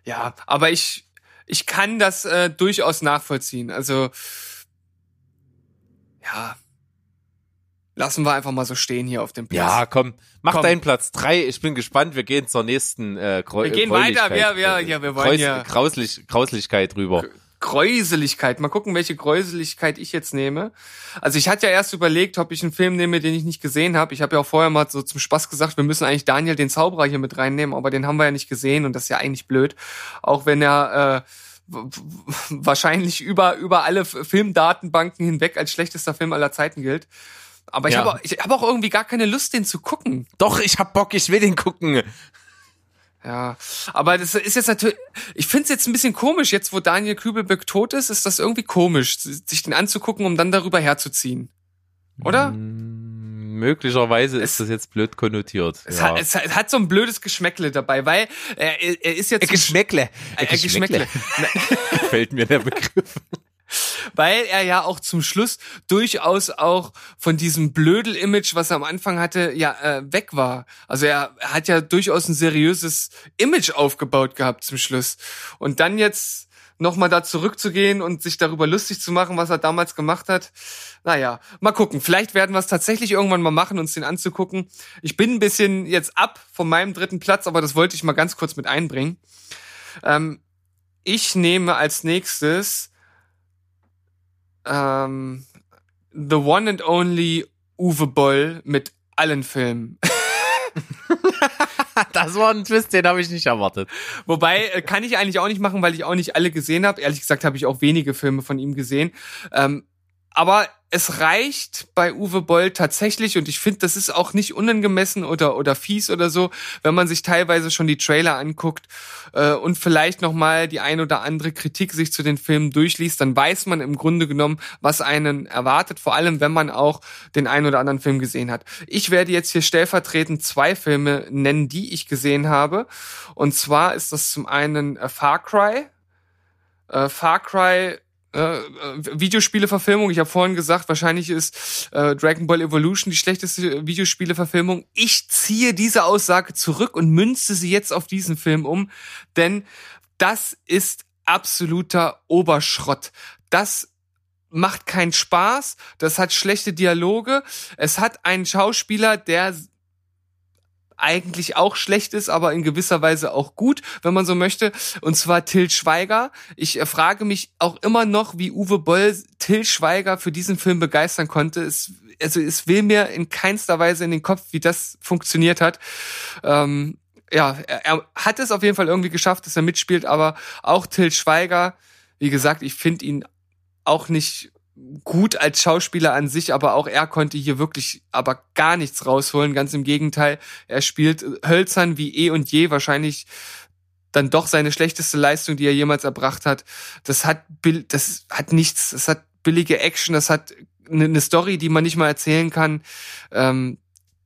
Ja, aber ich ich kann das äh, durchaus nachvollziehen. Also ja, lassen wir einfach mal so stehen hier auf dem Platz. Ja, komm, mach komm. deinen Platz drei. Ich bin gespannt. Wir gehen zur nächsten äh, Grau Wir gehen weiter. Wir, wir, ja, wir wollen Kreuz, ja Grauslich, Grauslichkeit rüber. Gräuseligkeit. Mal gucken, welche Gräuseligkeit ich jetzt nehme. Also ich hatte ja erst überlegt, ob ich einen Film nehme, den ich nicht gesehen habe. Ich habe ja auch vorher mal so zum Spaß gesagt, wir müssen eigentlich Daniel den Zauberer hier mit reinnehmen, aber den haben wir ja nicht gesehen und das ist ja eigentlich blöd. Auch wenn er äh, wahrscheinlich über, über alle Filmdatenbanken hinweg als schlechtester Film aller Zeiten gilt. Aber ich ja. habe ich hab auch irgendwie gar keine Lust, den zu gucken. Doch, ich hab Bock, ich will den gucken. Ja, aber das ist jetzt natürlich, ich finde es jetzt ein bisschen komisch, jetzt wo Daniel Kübelböck tot ist, ist das irgendwie komisch, sich den anzugucken, um dann darüber herzuziehen. Oder? Mm möglicherweise ist das jetzt blöd konnotiert. Es, ja. hat, es, hat, so ein blödes Geschmäckle dabei, weil er, er ist jetzt. Geschmäckle. Äh, Geschmäckle. Fällt mir der Begriff. Weil er ja auch zum Schluss durchaus auch von diesem Blödel-Image, was er am Anfang hatte, ja äh, weg war. Also er hat ja durchaus ein seriöses Image aufgebaut gehabt zum Schluss. Und dann jetzt nochmal da zurückzugehen und sich darüber lustig zu machen, was er damals gemacht hat. Naja, mal gucken. Vielleicht werden wir es tatsächlich irgendwann mal machen, uns den anzugucken. Ich bin ein bisschen jetzt ab von meinem dritten Platz, aber das wollte ich mal ganz kurz mit einbringen. Ähm, ich nehme als nächstes ähm, The One and Only Uwe Boll mit allen Filmen. das war ein Twist, den habe ich nicht erwartet. Wobei, äh, kann ich eigentlich auch nicht machen, weil ich auch nicht alle gesehen habe. Ehrlich gesagt habe ich auch wenige Filme von ihm gesehen. Ähm, aber es reicht bei Uwe Boll tatsächlich und ich finde, das ist auch nicht unangemessen oder oder fies oder so, wenn man sich teilweise schon die Trailer anguckt äh, und vielleicht noch mal die ein oder andere Kritik sich zu den Filmen durchliest, dann weiß man im Grunde genommen, was einen erwartet, vor allem wenn man auch den ein oder anderen Film gesehen hat. Ich werde jetzt hier stellvertretend zwei Filme nennen, die ich gesehen habe und zwar ist das zum einen Far Cry äh, Far Cry äh, äh, Videospiele-Verfilmung. Ich habe vorhin gesagt, wahrscheinlich ist äh, Dragon Ball Evolution die schlechteste Videospiele-Verfilmung. Ich ziehe diese Aussage zurück und münze sie jetzt auf diesen Film um, denn das ist absoluter Oberschrott. Das macht keinen Spaß, das hat schlechte Dialoge, es hat einen Schauspieler, der eigentlich auch schlecht ist, aber in gewisser Weise auch gut, wenn man so möchte. Und zwar Till Schweiger. Ich äh, frage mich auch immer noch, wie Uwe Boll Till Schweiger für diesen Film begeistern konnte. Es, also es will mir in keinster Weise in den Kopf, wie das funktioniert hat. Ähm, ja, er, er hat es auf jeden Fall irgendwie geschafft, dass er mitspielt, aber auch Till Schweiger, wie gesagt, ich finde ihn auch nicht gut als Schauspieler an sich, aber auch er konnte hier wirklich aber gar nichts rausholen. Ganz im Gegenteil, er spielt hölzern wie eh und je, wahrscheinlich dann doch seine schlechteste Leistung, die er jemals erbracht hat. Das hat das hat nichts, das hat billige Action, das hat eine Story, die man nicht mal erzählen kann. Ähm,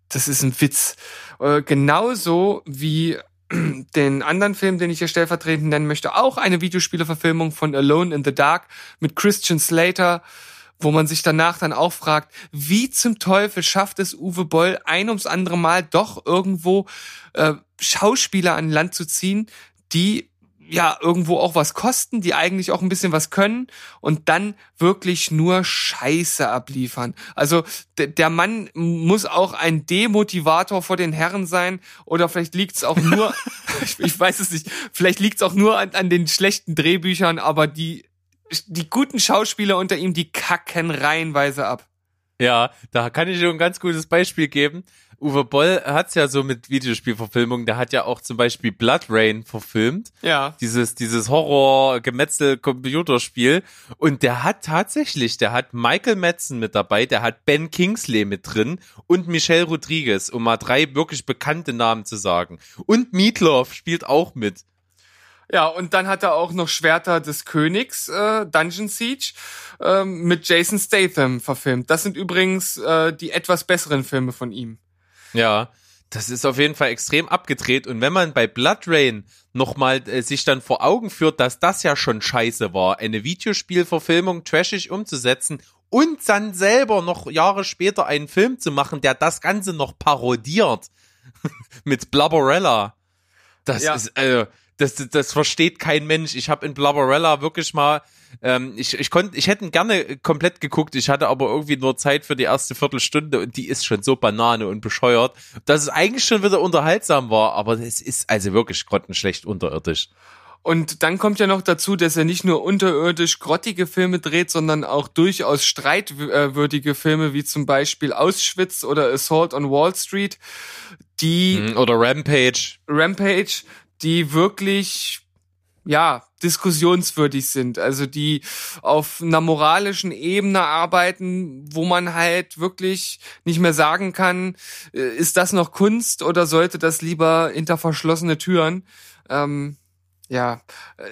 das ist ein Witz. Äh, genauso wie den anderen Film, den ich hier stellvertretend nennen möchte, auch eine Videospieleverfilmung von Alone in the Dark mit Christian Slater, wo man sich danach dann auch fragt, wie zum Teufel schafft es Uwe Boll ein ums andere Mal doch irgendwo äh, Schauspieler an Land zu ziehen, die ja irgendwo auch was kosten, die eigentlich auch ein bisschen was können und dann wirklich nur Scheiße abliefern. Also der Mann muss auch ein Demotivator vor den Herren sein oder vielleicht liegt es auch nur, ich, ich, weiß es nicht, vielleicht liegt es auch nur an, an den schlechten Drehbüchern, aber die die guten Schauspieler unter ihm, die kacken reihenweise ab. Ja, da kann ich dir ein ganz gutes Beispiel geben. Uwe Boll hat's ja so mit Videospielverfilmungen, der hat ja auch zum Beispiel Blood Rain verfilmt. Ja. Dieses, dieses Horror-Gemetzel-Computerspiel. Und der hat tatsächlich, der hat Michael Madsen mit dabei, der hat Ben Kingsley mit drin und Michelle Rodriguez, um mal drei wirklich bekannte Namen zu sagen. Und Meatloaf spielt auch mit. Ja, und dann hat er auch noch Schwerter des Königs, äh, Dungeon Siege, äh, mit Jason Statham verfilmt. Das sind übrigens äh, die etwas besseren Filme von ihm. Ja, das ist auf jeden Fall extrem abgedreht. Und wenn man bei Blood Rain nochmal äh, sich dann vor Augen führt, dass das ja schon scheiße war, eine Videospielverfilmung trashig umzusetzen und dann selber noch Jahre später einen Film zu machen, der das Ganze noch parodiert mit Blubberella. Das ja. ist, also, das, das versteht kein Mensch. Ich habe in Blubberella wirklich mal, ähm, ich, ich konnte, ich hätte gerne komplett geguckt, ich hatte aber irgendwie nur Zeit für die erste Viertelstunde und die ist schon so banane und bescheuert, dass es eigentlich schon wieder unterhaltsam war, aber es ist also wirklich grottenschlecht unterirdisch. Und dann kommt ja noch dazu, dass er nicht nur unterirdisch grottige Filme dreht, sondern auch durchaus streitwürdige Filme, wie zum Beispiel Auschwitz oder Assault on Wall Street, die... Mhm, oder Rampage. Rampage, die wirklich ja, diskussionswürdig sind, also die auf einer moralischen Ebene arbeiten, wo man halt wirklich nicht mehr sagen kann, äh, ist das noch Kunst oder sollte das lieber hinter verschlossene Türen? Ähm, ja,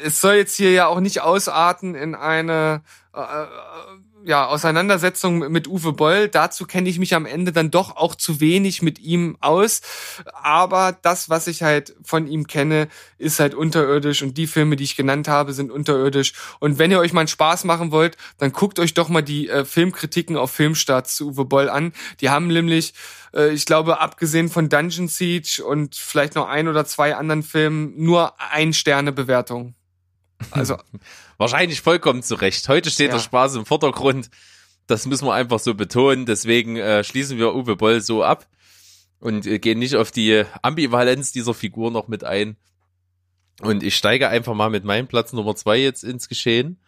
es soll jetzt hier ja auch nicht ausarten in eine äh, äh ja, Auseinandersetzung mit Uwe Boll. Dazu kenne ich mich am Ende dann doch auch zu wenig mit ihm aus. Aber das, was ich halt von ihm kenne, ist halt unterirdisch und die Filme, die ich genannt habe, sind unterirdisch. Und wenn ihr euch mal einen Spaß machen wollt, dann guckt euch doch mal die äh, Filmkritiken auf Filmstarts zu Uwe Boll an. Die haben nämlich, äh, ich glaube, abgesehen von Dungeon Siege und vielleicht noch ein oder zwei anderen Filmen, nur ein Sterne Bewertung. Also wahrscheinlich vollkommen zurecht. Heute steht ja. der Spaß im Vordergrund. Das müssen wir einfach so betonen. Deswegen äh, schließen wir Uwe Boll so ab und äh, gehen nicht auf die Ambivalenz dieser Figur noch mit ein. Und ich steige einfach mal mit meinem Platz Nummer zwei jetzt ins Geschehen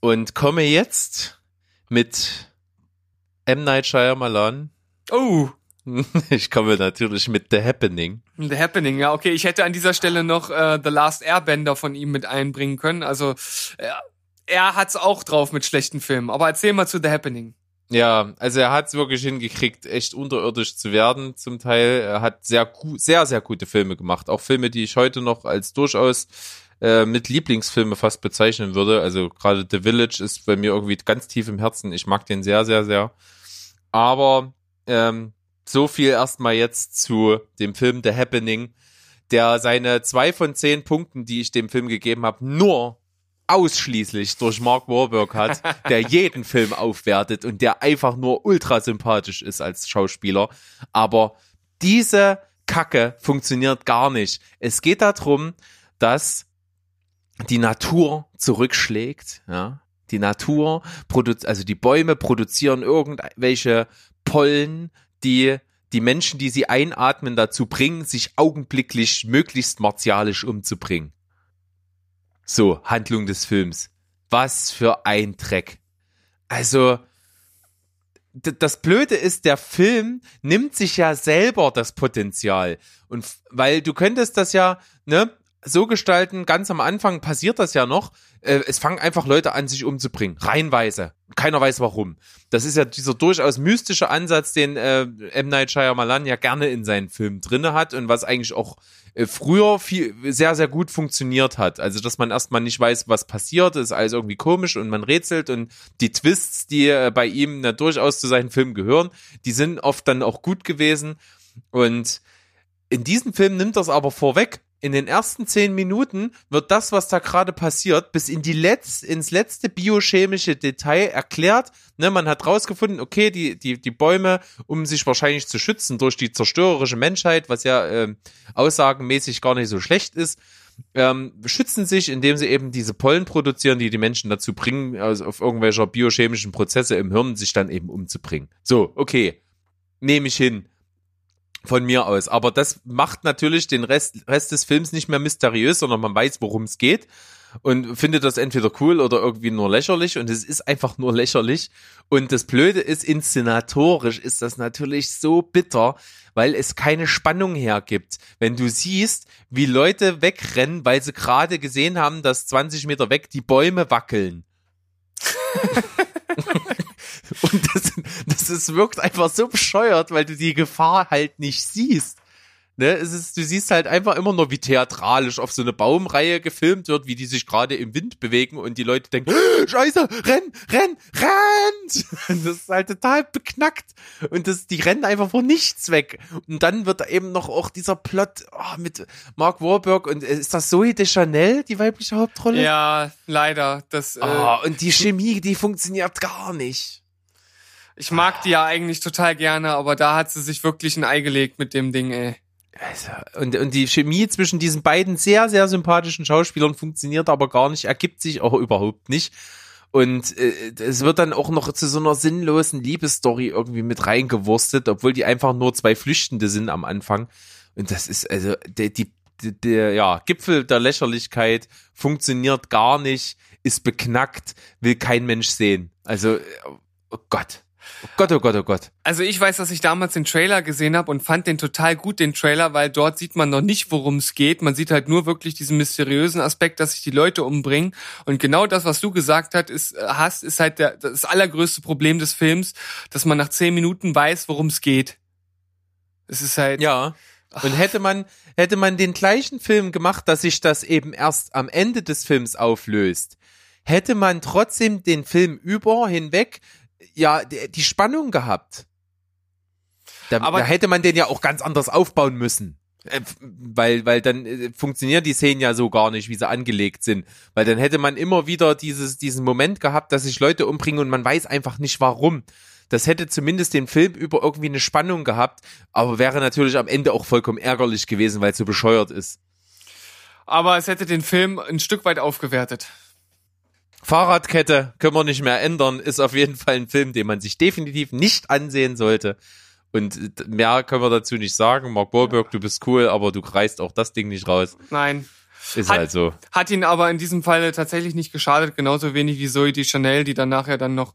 und komme jetzt mit M. Night Shyamalan. Oh. Ich komme natürlich mit The Happening. The Happening, ja, okay. Ich hätte an dieser Stelle noch äh, The Last Airbender von ihm mit einbringen können. Also äh, er hat's auch drauf mit schlechten Filmen. Aber erzähl mal zu The Happening. Ja, also er hat's wirklich hingekriegt, echt unterirdisch zu werden. Zum Teil er hat sehr sehr sehr gute Filme gemacht, auch Filme, die ich heute noch als durchaus äh, mit Lieblingsfilme fast bezeichnen würde. Also gerade The Village ist bei mir irgendwie ganz tief im Herzen. Ich mag den sehr sehr sehr. Aber ähm, so viel erstmal jetzt zu dem Film The Happening, der seine zwei von zehn Punkten, die ich dem Film gegeben habe, nur ausschließlich durch Mark Wahlberg hat, der jeden Film aufwertet und der einfach nur ultra sympathisch ist als Schauspieler. Aber diese Kacke funktioniert gar nicht. Es geht darum, dass die Natur zurückschlägt, ja. Die Natur, produ- also die Bäume produzieren irgendwelche Pollen, die die Menschen, die sie einatmen, dazu bringen, sich augenblicklich möglichst martialisch umzubringen. So, Handlung des Films. Was für ein Dreck. Also, das Blöde ist, der Film nimmt sich ja selber das Potenzial. Und weil du könntest das ja, ne, so gestalten, ganz am Anfang passiert das ja noch, äh, es fangen einfach Leute an, sich umzubringen. Reihenweise. Keiner weiß warum. Das ist ja dieser durchaus mystische Ansatz, den äh, M. Night Shyamalan ja gerne in seinen Filmen drinne hat und was eigentlich auch äh, früher viel, sehr, sehr gut funktioniert hat. Also, dass man erstmal nicht weiß, was passiert, ist alles irgendwie komisch und man rätselt und die Twists, die äh, bei ihm na, durchaus zu seinen Filmen gehören, die sind oft dann auch gut gewesen und in diesem Film nimmt das aber vorweg. In den ersten zehn Minuten wird das, was da gerade passiert, bis in die Letz-, ins letzte biochemische Detail erklärt. Ne, man hat rausgefunden, okay, die, die, die Bäume, um sich wahrscheinlich zu schützen durch die zerstörerische Menschheit, was ja ähm, aussagenmäßig gar nicht so schlecht ist, ähm, schützen sich, indem sie eben diese Pollen produzieren, die die Menschen dazu bringen, also auf irgendwelcher biochemischen Prozesse im Hirn sich dann eben umzubringen. So, okay, nehme ich hin von mir aus. Aber das macht natürlich den Rest, Rest des Films nicht mehr mysteriös, sondern man weiß, worum es geht und findet das entweder cool oder irgendwie nur lächerlich und es ist einfach nur lächerlich. Und das Blöde ist, inszenatorisch ist das natürlich so bitter, weil es keine Spannung hergibt. Wenn du siehst, wie Leute wegrennen, weil sie gerade gesehen haben, dass 20 Meter weg die Bäume wackeln. Und das, das ist, wirkt einfach so bescheuert, weil du die Gefahr halt nicht siehst. Ne, es ist, du siehst halt einfach immer nur, wie theatralisch auf so eine Baumreihe gefilmt wird, wie die sich gerade im Wind bewegen und die Leute denken, "Ah, Scheiße, renn, renn, rennt! Und das ist halt total beknackt. Und das, die rennen einfach vor nichts weg. Und dann wird da eben noch auch dieser Plot oh, mit Mark Warburg und äh, ist das Zoe de Chanel, die weibliche Hauptrolle? Ja, leider. Das, äh, Oh, und die Chemie, die funktioniert gar nicht. Ich mag die ja eigentlich total gerne, aber da hat sie sich wirklich ein Ei gelegt mit dem Ding, ey. Also, und, und die Chemie zwischen diesen beiden sehr, sehr sympathischen Schauspielern funktioniert aber gar nicht, ergibt sich auch überhaupt nicht. Und äh, es wird dann auch noch zu so einer sinnlosen Liebesstory irgendwie mit reingewurstet, obwohl die einfach nur zwei Flüchtende sind am Anfang. Und das ist also der, die, der ja, Gipfel der Lächerlichkeit funktioniert gar nicht, ist beknackt, will kein Mensch sehen. Also, oh Gott. Oh Gott, oh Gott, oh Gott. Also ich weiß, dass ich damals den Trailer gesehen habe und fand den total gut, den Trailer, weil dort sieht man noch nicht, worum es geht. Man sieht halt nur wirklich diesen mysteriösen Aspekt, dass sich die Leute umbringen. Und genau das, was du gesagt hast, ist, äh, hast, ist halt der, das allergrößte Problem des Films, dass man nach zehn Minuten weiß, worum es geht. Es ist halt. Ja. Und hätte man, hätte man den gleichen Film gemacht, dass sich das eben erst am Ende des Films auflöst, hätte man trotzdem den Film über hinweg, ja, die, Spannung gehabt. Da, Aber- da hätte man den ja auch ganz anders aufbauen müssen. Äh, Weil, weil dann äh, funktionieren die Szenen ja so gar nicht, wie sie angelegt sind. Weil dann hätte man immer wieder dieses, diesen Moment gehabt, dass sich Leute umbringen und man weiß einfach nicht warum. Das hätte zumindest den Film über irgendwie eine Spannung gehabt, aber wäre natürlich am Ende auch vollkommen ärgerlich gewesen, weil es so bescheuert ist. Aber es hätte den Film ein Stück weit aufgewertet. Fahrradkette können wir nicht mehr ändern, ist auf jeden Fall ein Film, den man sich definitiv nicht ansehen sollte. Und mehr können wir dazu nicht sagen. Mark Wahlberg, du bist cool, aber du reißt auch das Ding nicht raus. Nein. Ist Hat- halt so. Hat ihn aber in diesem Fall tatsächlich nicht geschadet, genauso wenig wie Zoe de Chanel, die dann nachher dann noch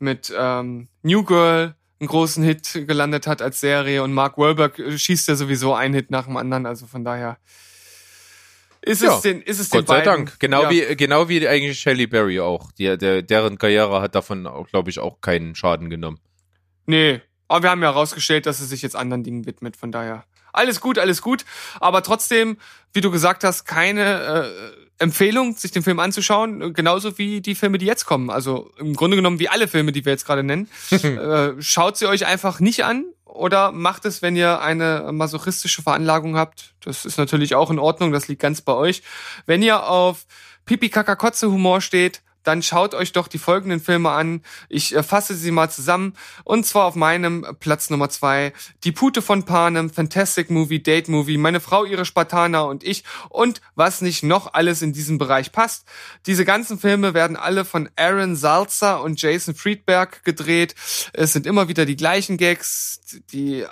mit ähm, New Girl einen großen Hit gelandet hat als Serie und Mark Wahlberg äh, schießt ja sowieso einen Hit nach dem anderen, also von daher ist Ja, es den, ist es den Gott sei beiden, Dank. Genau ja, wie genau wie eigentlich Shelley Berry auch. Die, der, deren Karriere hat davon glaube ich, auch keinen Schaden genommen. Nee, aber wir haben ja herausgestellt, dass sie sich jetzt anderen Dingen widmet, von daher. Alles gut, alles gut. Aber trotzdem, wie du gesagt hast, keine äh, Empfehlung, sich den Film anzuschauen, genauso wie die Filme, die jetzt kommen. Also im Grunde genommen wie alle Filme, die wir jetzt gerade nennen. äh, schaut sie euch einfach nicht an oder macht es, wenn ihr eine masochistische Veranlagung habt. Das ist natürlich auch in Ordnung, das liegt ganz bei euch. Wenn ihr auf Pipi-Kaka-Kotze-Humor steht, dann schaut euch doch die folgenden Filme an. Ich äh, fasse sie mal zusammen. Und zwar auf meinem Platz Nummer zwei. Die Pute von Panem, Fantastic Movie, Date Movie, meine Frau, ihre Spartaner und ich und was nicht noch alles in diesem Bereich passt. Diese ganzen Filme werden alle von Aaron Salzer und Jason Friedberg gedreht. Es sind immer wieder die gleichen Gags, die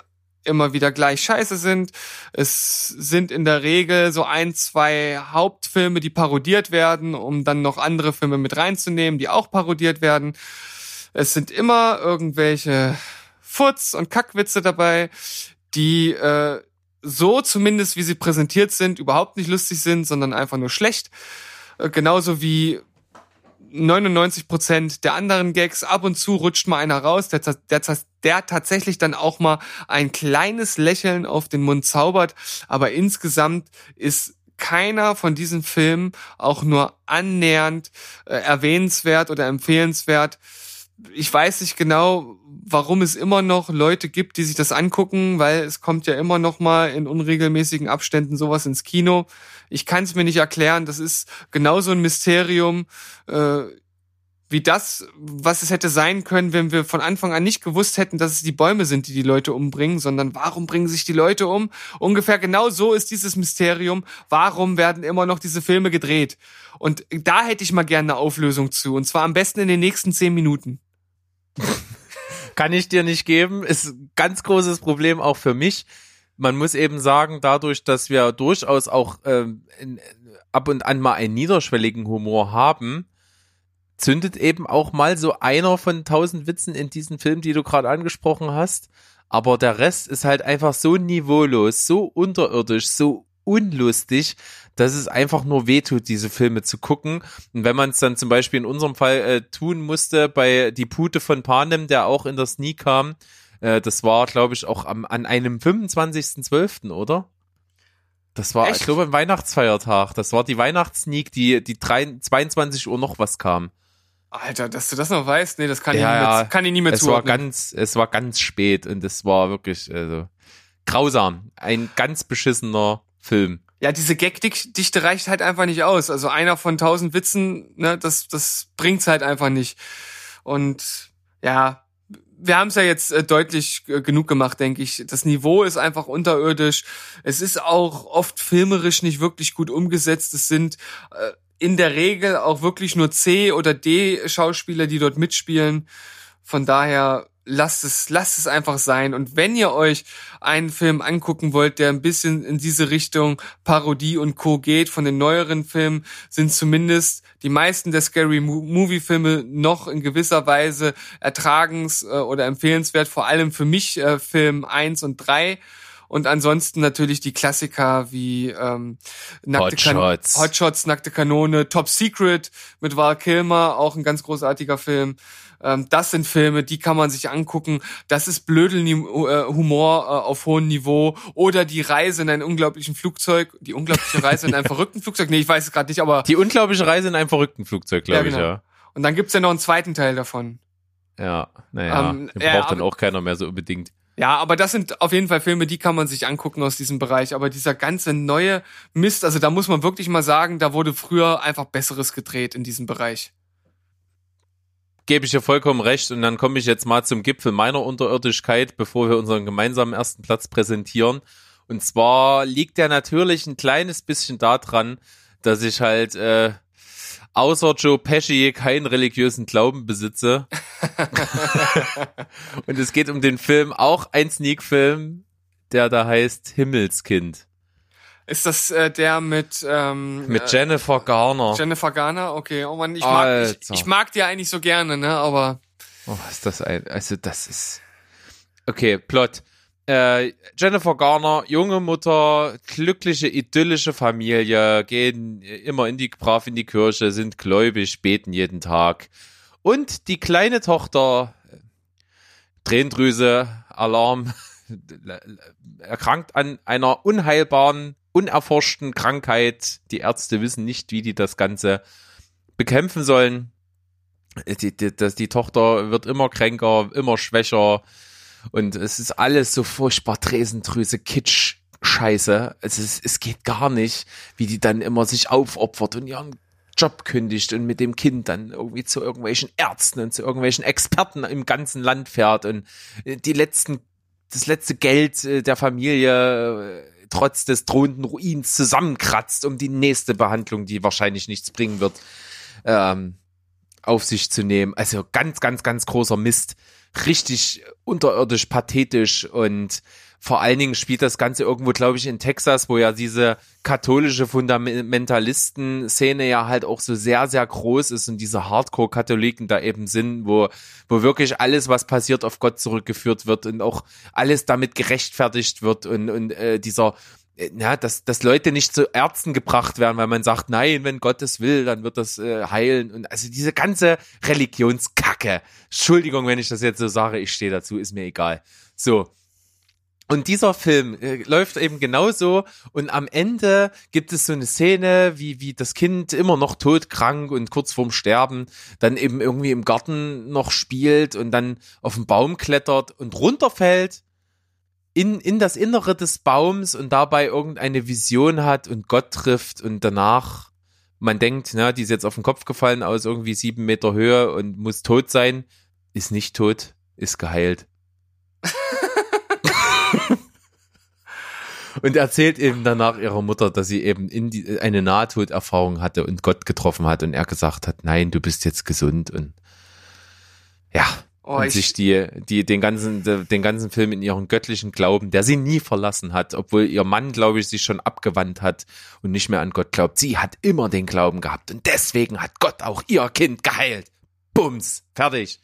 immer wieder gleich scheiße sind. Es sind in der Regel so ein, zwei Hauptfilme, die parodiert werden, um dann noch andere Filme mit reinzunehmen, die auch parodiert werden. Es sind immer irgendwelche Futz- und Kackwitze dabei, die äh, so zumindest, wie sie präsentiert sind, überhaupt nicht lustig sind, sondern einfach nur schlecht. Äh, genauso wie 99 Prozent der anderen Gags. Ab und zu rutscht mal einer raus, der, der, der tatsächlich dann auch mal ein kleines Lächeln auf den Mund zaubert. Aber insgesamt ist keiner von diesen Filmen auch nur annähernd äh, erwähnenswert oder empfehlenswert. Ich weiß nicht genau, warum es immer noch Leute gibt, die sich das angucken, weil es kommt ja immer noch mal in unregelmäßigen Abständen sowas ins Kino. Ich kann es mir nicht erklären. Das ist genauso ein Mysterium äh, wie das, was es hätte sein können, wenn wir von Anfang an nicht gewusst hätten, dass es die Bäume sind, die die Leute umbringen, sondern warum bringen sich die Leute um? Ungefähr genau so ist dieses Mysterium. Warum werden immer noch diese Filme gedreht? Und da hätte ich mal gerne eine Auflösung zu. Und zwar am besten in den nächsten zehn Minuten. Kann ich dir nicht geben. Ist ganz großes Problem auch für mich man muss eben sagen, dadurch, dass wir durchaus auch ähm, ab und an mal einen niederschwelligen Humor haben, zündet eben auch mal so einer von tausend Witzen in diesen Film, die du gerade angesprochen hast. Aber der Rest ist halt einfach so niveaulos, so unterirdisch, so unlustig, dass es einfach nur wehtut, diese Filme zu gucken. Und wenn man es dann zum Beispiel in unserem Fall äh, tun musste bei Die Pute von Panem, der auch in der Sneak kam, äh, das war, glaube ich, auch am, an einem 25.12., oder? Das war, Echt? ich glaube, ein Weihnachtsfeiertag. Das war die Weihnachtssneak, die, die 3, 22 Uhr noch was kam. Alter, dass du das noch weißt, nee, das kann, ja, ich, nie mehr, kann ich nie mehr es zuordnen. War ganz, es war ganz spät und es war wirklich also, grausam. Ein ganz beschissener Film. Ja, diese Gagdichte reicht halt einfach nicht aus. Also einer von tausend Witzen, ne, das, das bringt's halt einfach nicht. Und ja, wir haben es ja jetzt äh, deutlich äh, genug gemacht, denke ich. Das Niveau ist einfach unterirdisch. Es ist auch oft filmerisch nicht wirklich gut umgesetzt. Es sind äh, in der Regel auch wirklich nur C oder D Schauspieler, die dort mitspielen. Von daher lasst es, lasst es einfach sein. Und wenn ihr euch einen Film angucken wollt, der ein bisschen in diese Richtung Parodie und Co. geht, von den neueren Filmen sind zumindest die meisten der Scary Movie Filme noch in gewisser Weise ertragens- äh, oder empfehlenswert, vor allem für mich äh, Film eins und drei und ansonsten natürlich die Klassiker wie ähm, nackte Hotshots. Kan Hotshots, nackte Kanone, Top Secret mit Val Kilmer, auch ein ganz großartiger Film. Ähm, das sind Filme, die kann man sich angucken. Das ist Blödelhumor äh, auf hohem Niveau. Oder die Reise in einem unglaublichen Flugzeug. Die unglaubliche Reise in einem verrückten Flugzeug. Nee, ich weiß es gerade nicht, aber. Die unglaubliche Reise in einem verrückten Flugzeug, glaube ja, genau. ich, ja. Und dann gibt's ja noch einen zweiten Teil davon. Ja, naja, ähm, den braucht äh, dann auch keiner mehr so unbedingt. Ja, aber das sind auf jeden Fall Filme, die kann man sich angucken aus diesem Bereich. Aber dieser ganze neue Mist, also da muss man wirklich mal sagen, da wurde früher einfach Besseres gedreht in diesem Bereich. Gebe ich dir vollkommen recht. Und dann komme ich jetzt mal zum Gipfel meiner Unterirdischkeit, bevor wir unseren gemeinsamen ersten Platz präsentieren. Und zwar liegt der natürlich ein kleines bisschen daran, dass ich halt äh, außer Joe Pesci keinen religiösen Glauben besitze. und es geht um den Film, auch ein Sneak-Film, der da heißt Himmelskind. Ist das äh, der mit ähm, mit Jennifer Garner? Jennifer Garner, okay. Oh man, ich mag ich, ich, mag die eigentlich so gerne, ne? Aber oh, ist das ein, also das ist okay. Plot. Äh, Jennifer Garner, junge Mutter, glückliche, idyllische Familie, gehen immer in die, brav in die Kirche, sind gläubig, beten jeden Tag. Und die kleine Tochter, Tränendrüse, Alarm, erkrankt an einer unheilbaren, unerforschten Krankheit. Die Ärzte wissen nicht, wie die das Ganze bekämpfen sollen. Die, die, die, die Tochter wird immer kränker, immer schwächer Und es ist alles so furchtbar Tresendrüse, Kitsch, Scheiße. Es, ist, es geht gar nicht, wie die dann immer sich aufopfert und ihren Job kündigt und mit dem Kind dann irgendwie zu irgendwelchen Ärzten und zu irgendwelchen Experten im ganzen Land fährt und äh, die letzten, das letzte Geld äh, der Familie äh, trotz des drohenden Ruins zusammenkratzt, um die nächste Behandlung, die wahrscheinlich nichts bringen wird, ähm, auf sich zu nehmen. Also ganz, ganz, ganz großer Mist. Richtig unterirdisch, pathetisch und vor allen Dingen spielt das Ganze irgendwo, glaube ich, in Texas, wo ja diese katholische Fundamentalisten-Szene ja halt auch so sehr, sehr groß ist und diese Hardcore-Katholiken da eben sind, wo, wo wirklich alles, was passiert, auf Gott zurückgeführt wird und auch alles damit gerechtfertigt wird und, und äh, dieser ja, dass, dass Leute nicht zu Ärzten gebracht werden, weil man sagt, nein, wenn Gott es will, dann wird das äh, heilen. Und also diese ganze Religionskacke. Entschuldigung, wenn ich das jetzt so sage, ich stehe dazu, ist mir egal. So. Und dieser Film äh, läuft eben genauso und am Ende gibt es so eine Szene, wie, wie das Kind immer noch todkrank und kurz vorm Sterben dann eben irgendwie im Garten noch spielt und dann auf den Baum klettert und runterfällt in, in das Innere des Baums und dabei irgendeine Vision hat und Gott trifft und danach man denkt, na, die ist jetzt auf den Kopf gefallen aus irgendwie sieben Meter Höhe und muss tot sein, ist nicht tot, ist geheilt. und erzählt eben danach ihrer Mutter, dass sie eben in die, eine Nahtoderfahrung hatte und Gott getroffen hat und er gesagt hat, nein, du bist jetzt gesund und ja, Oh, und ich- sich die, die, den ganzen, den ganzen Film in ihren göttlichen Glauben, der sie nie verlassen hat, obwohl ihr Mann, glaube ich, sich schon abgewandt hat und nicht mehr an Gott glaubt. Sie hat immer den Glauben gehabt und deswegen hat Gott auch ihr Kind geheilt. Bums, fertig.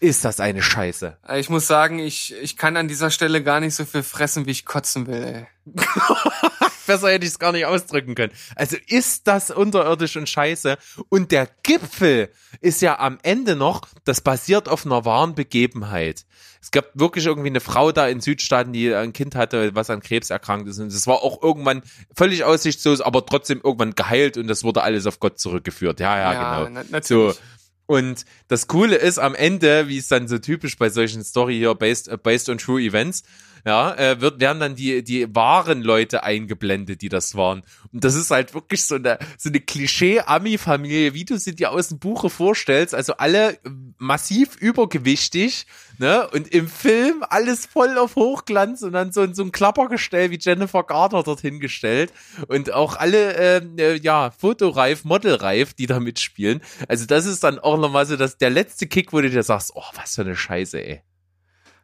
Ist das eine Scheiße. Ich muss sagen, ich, ich kann an dieser Stelle gar nicht so viel fressen, wie ich kotzen will, ey. Besser hätte ich es gar nicht ausdrücken können. Also ist das unterirdisch und scheiße. Und der Gipfel ist ja am Ende noch, das basiert auf einer wahren Begebenheit. Es gab wirklich irgendwie eine Frau da in Südstaaten, die ein Kind hatte, was an Krebs erkrankt ist. Und das war auch irgendwann völlig aussichtslos, aber trotzdem irgendwann geheilt und das wurde alles auf Gott zurückgeführt. Ja, ja, genau. na, natürlich. So. Und das Coole ist am Ende, wie es dann so typisch bei solchen Story hier based, based on true events, ja, äh, wird, werden dann die, die wahren Leute eingeblendet, die das waren. Und das ist halt wirklich so eine, so eine Klischee-Ami-Familie, wie du sie dir aus dem Buche vorstellst. Also alle äh, massiv übergewichtig, ne? Und im Film alles voll auf Hochglanz und dann so, so ein Klappergestell wie Jennifer Garner dorthin gestellt. Und auch alle, ähm, äh, ja, fotoreif, modelreif, die da mitspielen. Also das ist dann auch nochmal so dass der letzte Kick, wo du dir sagst, oh, was für eine Scheiße, ey.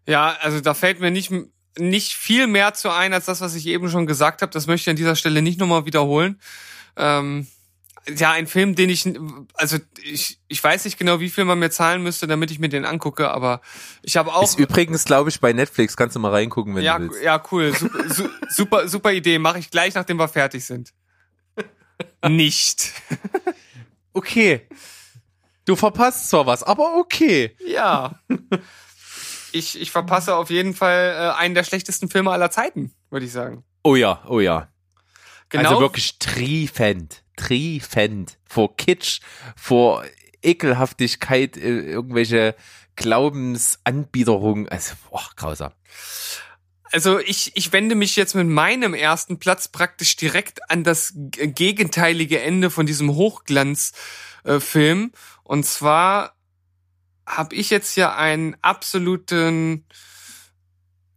Ja, also da fällt mir nicht, nicht viel mehr zu ein, als das, was ich eben schon gesagt habe. Das möchte ich an dieser Stelle nicht nochmal wiederholen. Ähm, ja, ein Film, den ich, also ich, ich weiß nicht genau, wie viel man mir zahlen müsste, damit ich mir den angucke, aber ich habe auch. Ist übrigens, glaube ich, bei Netflix. Kannst du mal reingucken, wenn ja, du willst. ja, cool. Super, su, super, super Idee. Mache ich gleich, nachdem wir fertig sind. Nicht. Okay. Du verpasst zwar was, aber okay. Ja. Ich, ich verpasse auf jeden Fall äh, einen der schlechtesten Filme aller Zeiten, würde ich sagen. Oh ja, oh ja. Genau. Also wirklich triefend, triefend. Vor Kitsch, vor Ekelhaftigkeit, äh, irgendwelche Glaubensanbiederungen. Also, boah, grausam. Also ich, ich wende mich jetzt mit meinem ersten Platz praktisch direkt an das gegenteilige Ende von diesem Hochglanzfilm. Und zwar habe ich jetzt hier einen absoluten,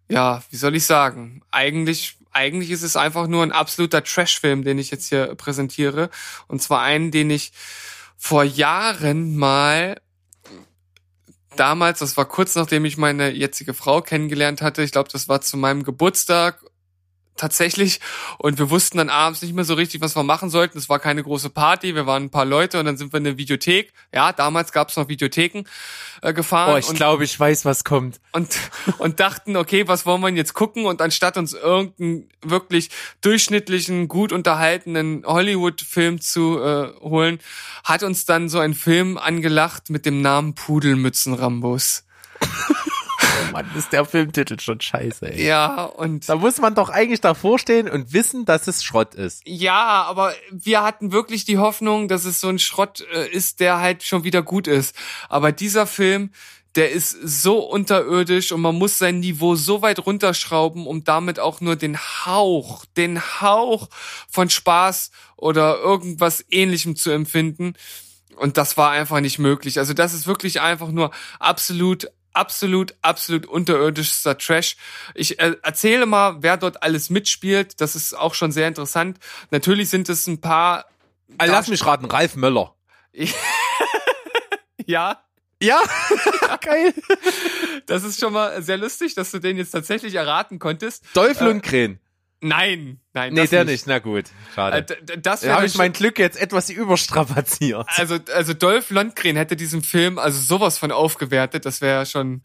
ja, wie soll ich sagen? Eigentlich, eigentlich ist es einfach nur ein absoluter Trash-Film, den ich jetzt hier präsentiere. Und zwar einen, den ich vor Jahren mal damals, das war kurz nachdem ich meine jetzige Frau kennengelernt hatte, ich glaube, das war zu meinem Geburtstag tatsächlich und wir wussten dann abends nicht mehr so richtig, was wir machen sollten. Es war keine große Party, wir waren ein paar Leute und dann sind wir in eine Videothek, ja, damals gab es noch Videotheken, äh, gefahren Oh, ich glaube, ich weiß, was kommt. und, und dachten, okay, was wollen wir denn jetzt gucken? Und anstatt uns irgendeinen wirklich durchschnittlichen, gut unterhaltenen Hollywood-Film zu äh, holen, hat uns dann so ein Film angelacht mit dem Namen Pudelmützen-Rambus. Oh Mann, ist der Filmtitel schon scheiße, ey. Ja, und Da muss man doch eigentlich davor stehen und wissen, dass es Schrott ist. ja, aber wir hatten wirklich die Hoffnung, dass es so ein Schrott äh, ist, der halt schon wieder gut ist. Aber dieser Film, der ist so unterirdisch und man muss sein Niveau so weit runterschrauben, um damit auch nur den Hauch, den Hauch von Spaß oder irgendwas ähnlichem zu empfinden. Und das war einfach nicht möglich. Also das ist wirklich einfach nur absolut, absolut, absolut unterirdischster Trash. Ich äh, erzähle mal, wer dort alles mitspielt. Das ist auch schon sehr interessant. Natürlich sind es ein paar. Also lass mich raten, Ralf Möller. ja, Ja, geil. das ist schon mal sehr lustig, dass du den jetzt tatsächlich erraten konntest. Dolph Äh, Lundgren. Nein, nein, nee, das der nicht. Na gut, Äh, schade. d- das Da habe ich mein Glück jetzt etwas überstrapaziert. also also Dolph Lundgren hätte diesen Film also sowas von aufgewertet, das wäre schon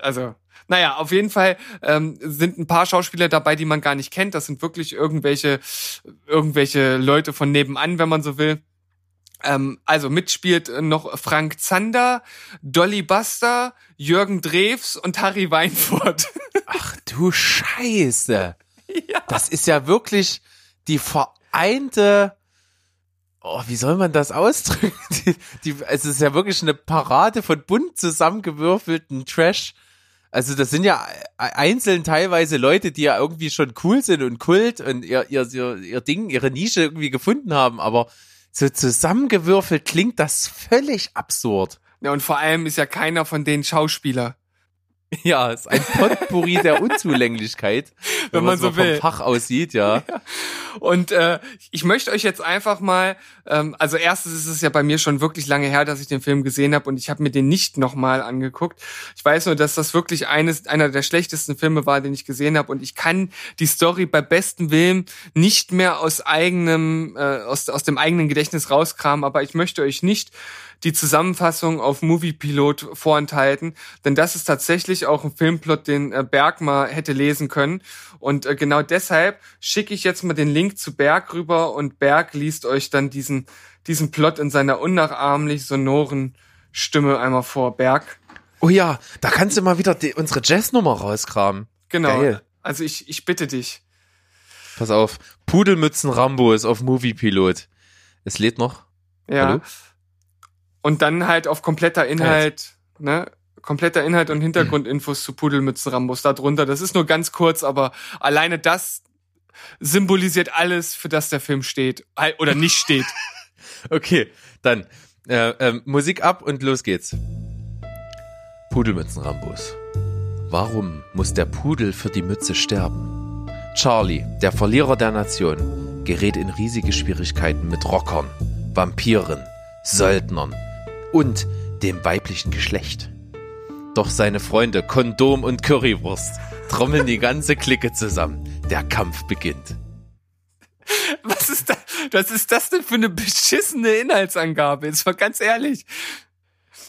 also naja, auf jeden Fall ähm, sind ein paar Schauspieler dabei, die man gar nicht kennt. Das sind wirklich irgendwelche irgendwelche Leute von nebenan, wenn man so will. Ähm, also mitspielt noch Frank Zander, Dolly Buster, Jürgen Drews und Harry Weinfurt. Ach du Scheiße. ja. Das ist ja wirklich die vereinte, oh, wie soll man das ausdrücken? Die, die, es ist ja wirklich eine Parade von bunt zusammengewürfelten Trash. Also das sind ja einzeln teilweise Leute, die ja irgendwie schon cool sind und Kult und ihr, ihr, ihr, ihr Ding, ihre Nische irgendwie gefunden haben, aber so zusammengewürfelt klingt das völlig absurd. ja, und vor allem ist ja keiner von denen Schauspieler. Ja, es ist ein Potpourri der Unzulänglichkeit, wenn, Wenn man so so vom will. Fach aussieht, ja. Und äh, ich möchte euch jetzt einfach mal, ähm, also erstens ist es ja bei mir schon wirklich lange her, dass ich den Film gesehen habe und ich habe mir den nicht nochmal angeguckt. Ich weiß nur, dass das wirklich eines einer der schlechtesten Filme war, den ich gesehen habe und ich kann die Story bei bestem Willen nicht mehr aus eigenem äh, aus aus dem eigenen Gedächtnis rauskramen, aber ich möchte euch nicht die Zusammenfassung auf Moviepilot vorenthalten, denn das ist tatsächlich auch ein Filmplot, den äh, Berg mal hätte lesen können. Und äh, genau deshalb schicke ich jetzt mal den Link zu Berg rüber und Berg liest euch dann diesen, diesen Plot in seiner unnachahmlich sonoren Stimme einmal vor. Berg. Oh ja, da kannst du mal wieder die, unsere Jazznummer rauskramen. Genau. Geil. Also ich, ich bitte dich. Pass auf, Pudelmützen Rambo ist auf Moviepilot. Es lädt noch. Ja. Hallo? Und dann halt auf kompletter Inhalt, ne? Kompletter Inhalt und Hintergrundinfos zu Pudelmützen Rambos da drunter. Das ist nur ganz kurz, aber alleine das symbolisiert alles, für das der Film steht. Oder nicht steht. Okay, dann äh, ähm, Musik ab und los geht's. Pudelmützen Rambos. Warum muss der Pudel für die Mütze sterben? Charlie, der Verlierer der Nation, gerät in riesige Schwierigkeiten mit Rockern, Vampiren, Söldnern und dem weiblichen Geschlecht. Doch seine Freunde Kondom und Currywurst trommeln die ganze Clique zusammen. Der Kampf beginnt. Was ist, da, was ist das denn für eine beschissene Inhaltsangabe? Jetzt mal ganz ehrlich.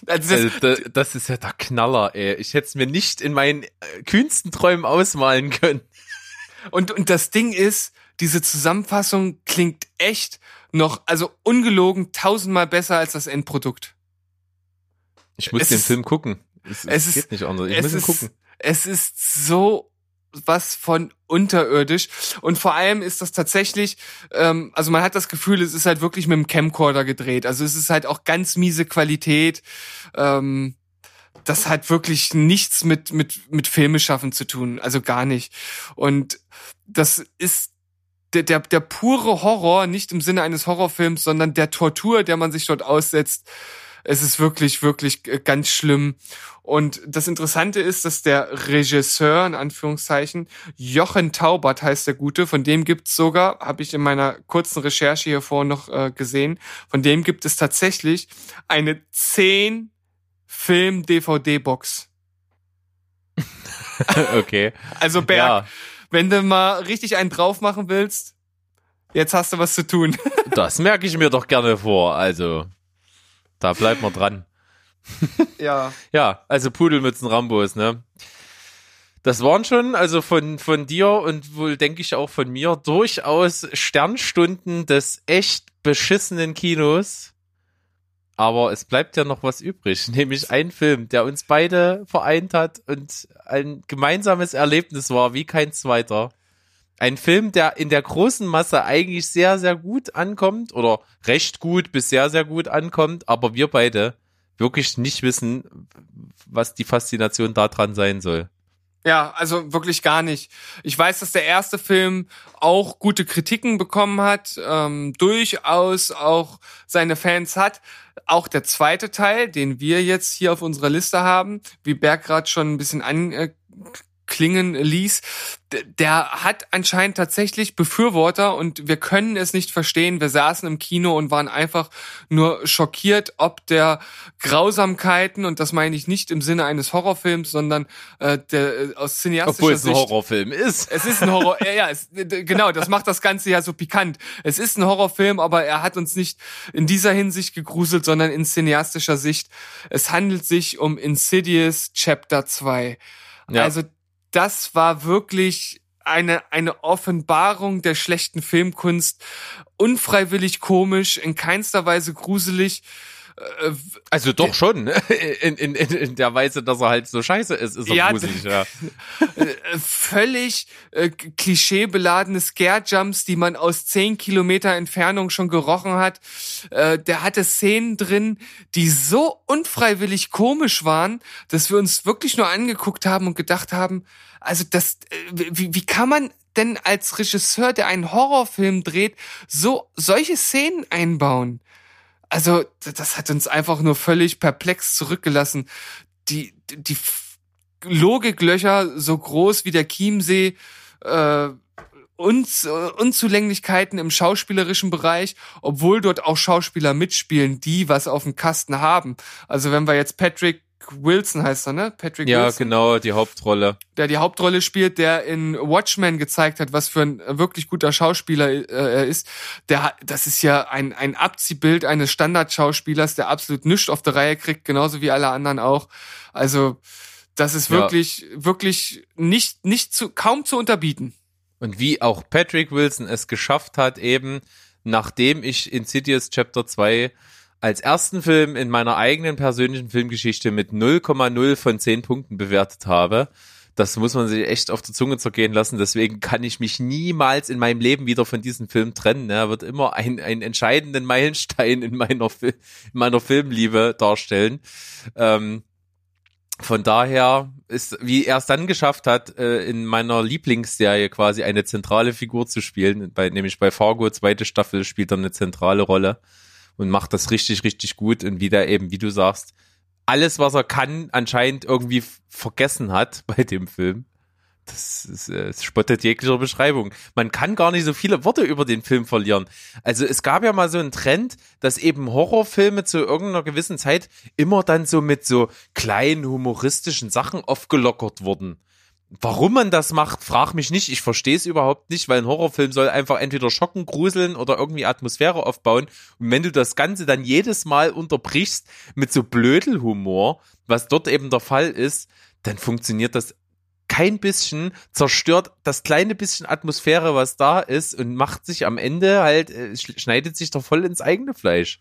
Also das, Also, da, das ist ja der Knaller, ey. Ich hätte es mir nicht in meinen äh, kühnsten Träumen ausmalen können. und, und das Ding ist, diese Zusammenfassung klingt echt noch, also ungelogen, tausendmal besser als das Endprodukt. Ich muss Es den ist- Film gucken. Es, es, es ist- geht nicht anders. Ich es muss ihn ist, gucken. Es ist so was von unterirdisch und vor allem ist das tatsächlich, ähm, also man hat das Gefühl, es ist halt wirklich mit dem Camcorder gedreht. Also es ist halt auch ganz miese Qualität. Ähm, das hat wirklich nichts mit mit mit Filmeschaffen zu tun, also gar nicht. Und das ist der, der, der pure Horror, nicht im Sinne eines Horrorfilms, sondern der Tortur, der man sich dort aussetzt. Es ist wirklich, wirklich äh, ganz schlimm. Und das Interessante ist, dass der Regisseur, in Anführungszeichen, Jochen Taubert heißt der Gute, von dem gibt's sogar, habe ich in meiner kurzen Recherche hier vorhin noch äh, gesehen, von dem gibt es tatsächlich eine 10 Film-DVD-Box. okay. Also Berg, Ja, wenn du mal richtig einen drauf machen willst, jetzt hast du was zu tun. das merke ich mir doch gerne vor. Also, da bleibt man dran. ja. Ja, also Pudelmützen Rambos, ne? Das waren schon, also von, von dir und wohl denke ich auch von mir, durchaus Sternstunden des echt beschissenen Kinos. Aber es bleibt ja noch was übrig, nämlich ein Film, der uns beide vereint hat und ein gemeinsames Erlebnis war, wie kein zweiter. Ein Film, der in der großen Masse eigentlich sehr, sehr gut ankommt oder recht gut bis sehr, sehr gut ankommt, aber wir beide, wirklich nicht wissen, was die Faszination daran sein soll. Ja, also wirklich gar nicht. Ich weiß, dass der erste Film auch gute Kritiken bekommen hat, ähm, durchaus auch seine Fans hat. Auch der zweite Teil, den wir jetzt hier auf unserer Liste haben, wie Berg gerade schon ein bisschen an, klingen ließ, der hat anscheinend tatsächlich Befürworter und wir können es nicht verstehen. Wir saßen im Kino und waren einfach nur schockiert, ob der Grausamkeiten, und das meine ich nicht im Sinne eines Horrorfilms, sondern äh, der äh, aus cineastischer Obwohl es Sicht. ein Horrorfilm ist. Es ist ein Horror, ja, ja, es, genau, das macht das Ganze ja so pikant. Es ist ein Horrorfilm, aber er hat uns nicht in dieser Hinsicht gegruselt, sondern in cineastischer Sicht. Es handelt sich um Insidious Chapter 2. Ja. Also das war wirklich eine, eine Offenbarung der schlechten Filmkunst. Unfreiwillig komisch, in keinster Weise gruselig. Äh, Also doch schon, ne? in, in, in, der Weise, dass er halt so scheiße ist, ist er Ja, gruselig, ja. äh, völlig äh, klischeebeladene Scare-Jumps, die man aus zehn Kilometer Entfernung schon gerochen hat. Äh, der hatte Szenen drin, die so unfreiwillig komisch waren, dass wir uns wirklich nur angeguckt haben und gedacht haben, also das, äh, wie, wie kann man denn als Regisseur, der einen Horrorfilm dreht, so solche Szenen einbauen? Also, das hat uns einfach nur völlig perplex zurückgelassen. Die, die Logiklöcher so groß wie der Chiemsee, äh, Unz, äh, Unzulänglichkeiten im schauspielerischen Bereich, obwohl dort auch Schauspieler mitspielen, die was auf dem Kasten haben. Also wenn wir jetzt Patrick Wilson heißt er, ne? Patrick Ja, Wilson genau, die Hauptrolle. der die Hauptrolle spielt, der in Watchmen gezeigt hat, was für ein wirklich guter Schauspieler äh, er ist. Der, das ist ja ein, ein Abziehbild eines Standardschauspielers, der absolut nichts auf der Reihe kriegt, genauso wie alle anderen auch. Also, das ist Ja. wirklich, wirklich nicht, nicht zu, kaum zu unterbieten. Und wie auch Patrick Wilson es geschafft hat, eben nachdem ich Insidious Chapter 2 als ersten Film in meiner eigenen persönlichen Filmgeschichte mit 0,0 von 10 Punkten bewertet habe. Das muss man sich echt auf der Zunge zergehen lassen. Deswegen kann ich mich niemals in meinem Leben wieder von diesem Film trennen. Er wird immer ein, einen entscheidenden Meilenstein in meiner, in meiner Filmliebe darstellen. Ähm, von daher ist, wie er es dann geschafft hat, äh, in meiner Lieblingsserie quasi eine zentrale Figur zu spielen, bei, nämlich bei Fargo, zweite Staffel, spielt er eine zentrale Rolle und macht das richtig, richtig gut und wie der eben, wie du sagst, alles, was er kann, anscheinend irgendwie vergessen hat bei dem Film. Das, ist, äh, es spottet jeglicher Beschreibung. Man kann gar nicht so viele Worte über den Film verlieren. Also es gab ja mal so einen Trend, dass eben Horrorfilme zu irgendeiner gewissen Zeit immer dann so mit so kleinen humoristischen Sachen aufgelockert wurden. Warum man das macht, frag mich nicht. Ich verstehe es überhaupt nicht, weil ein Horrorfilm soll einfach entweder schocken, gruseln oder irgendwie Atmosphäre aufbauen. Und wenn du das Ganze dann jedes Mal unterbrichst mit so Blödelhumor, was dort eben der Fall ist, dann funktioniert das kein bisschen, zerstört das kleine bisschen Atmosphäre, was da ist und macht sich am Ende halt, äh, sch- schneidet sich doch voll ins eigene Fleisch.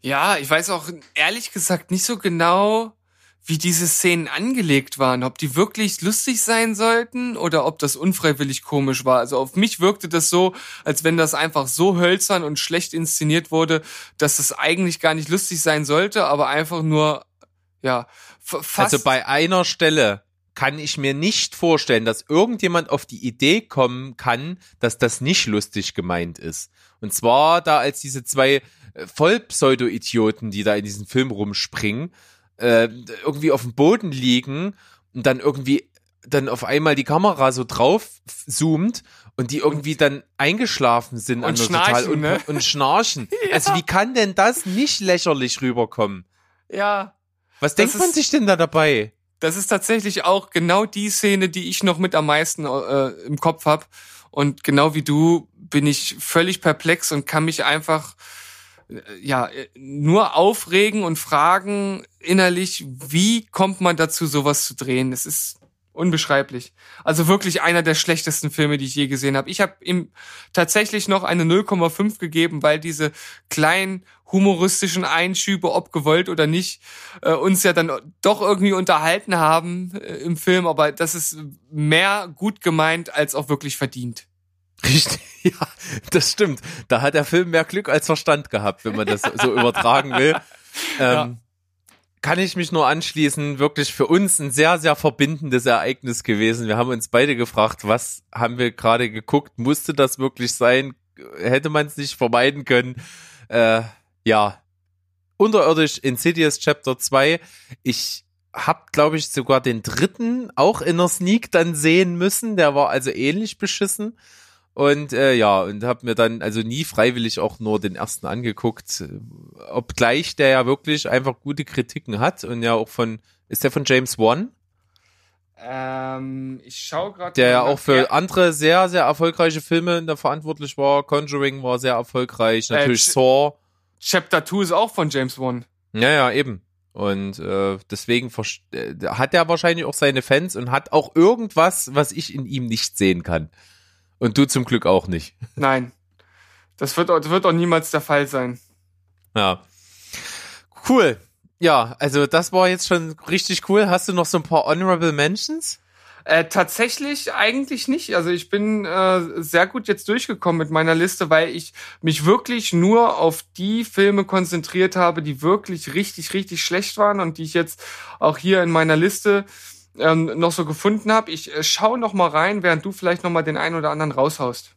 Ja, ich weiß auch ehrlich gesagt nicht so genau, wie diese Szenen angelegt waren, ob die wirklich lustig sein sollten oder ob das unfreiwillig komisch war. Also auf mich wirkte das so, als wenn das einfach so hölzern und schlecht inszeniert wurde, dass es eigentlich gar nicht lustig sein sollte, aber einfach nur, ja, fast. Also bei einer Stelle kann ich mir nicht vorstellen, dass irgendjemand auf die Idee kommen kann, dass das nicht lustig gemeint ist. Und zwar da als diese zwei äh, Vollpseudo-Idioten, die da in diesem Film rumspringen, äh, irgendwie auf dem Boden liegen und dann irgendwie dann auf einmal die Kamera so drauf zoomt und die irgendwie dann eingeschlafen sind Und schnarchen, total ne? und schnarchen. Also wie kann denn das nicht lächerlich rüberkommen? ja, Was denkt man ist- sich denn da dabei? Das ist tatsächlich auch genau die Szene, die ich noch mit am meisten äh, im Kopf hab. Und genau wie du bin ich völlig perplex und kann mich einfach ja äh, nur aufregen und fragen innerlich, wie kommt man dazu, sowas zu drehen? Es ist unbeschreiblich. Also wirklich einer der schlechtesten Filme, die ich je gesehen habe. Ich habe ihm tatsächlich noch eine 0,5 gegeben, weil diese kleinen humoristischen Einschübe, ob gewollt oder nicht, äh, uns ja dann doch irgendwie unterhalten haben äh, im Film, aber das ist mehr gut gemeint als auch wirklich verdient. Richtig, ja, das stimmt. Da hat der Film mehr Glück als Verstand gehabt, wenn man das so übertragen will. Ähm, kann ich mich nur anschließen, wirklich für uns ein sehr, sehr verbindendes Ereignis gewesen. Wir haben uns beide gefragt, was haben wir gerade geguckt? Musste das wirklich sein? Hätte man es nicht vermeiden können? Äh, ja. Unterirdisch Insidious Chapter 2. Ich hab, glaube ich, sogar den dritten auch in der Sneak dann sehen müssen. Der war also ähnlich beschissen. Und äh, ja, und habe mir dann also nie freiwillig auch nur den ersten angeguckt, obgleich der ja wirklich einfach gute Kritiken hat und ja auch von, ist der von James Wan? Ähm, ich schaue gerade. Der ja auch für andere sehr, sehr erfolgreiche Filme da verantwortlich war. Conjuring war sehr erfolgreich, natürlich Ch- Saw. Chapter 2 ist auch von James Wan. Ja, ja, eben. Und äh, deswegen äh, hat er wahrscheinlich auch seine Fans und hat auch irgendwas, was ich in ihm nicht sehen kann. Und du zum Glück auch nicht. Nein. Das wird, das wird auch niemals der Fall sein. Ja. Cool. Ja, also das war jetzt schon richtig cool. Hast du noch so ein paar Honorable Mentions? Äh, tatsächlich eigentlich nicht. Also ich bin äh, sehr gut jetzt durchgekommen mit meiner Liste, weil ich mich wirklich nur auf die Filme konzentriert habe, die wirklich richtig, richtig schlecht waren und die ich jetzt auch hier in meiner Liste ähm, noch so gefunden habe. Ich äh, schaue noch mal rein, während du vielleicht noch mal den einen oder anderen raushaust.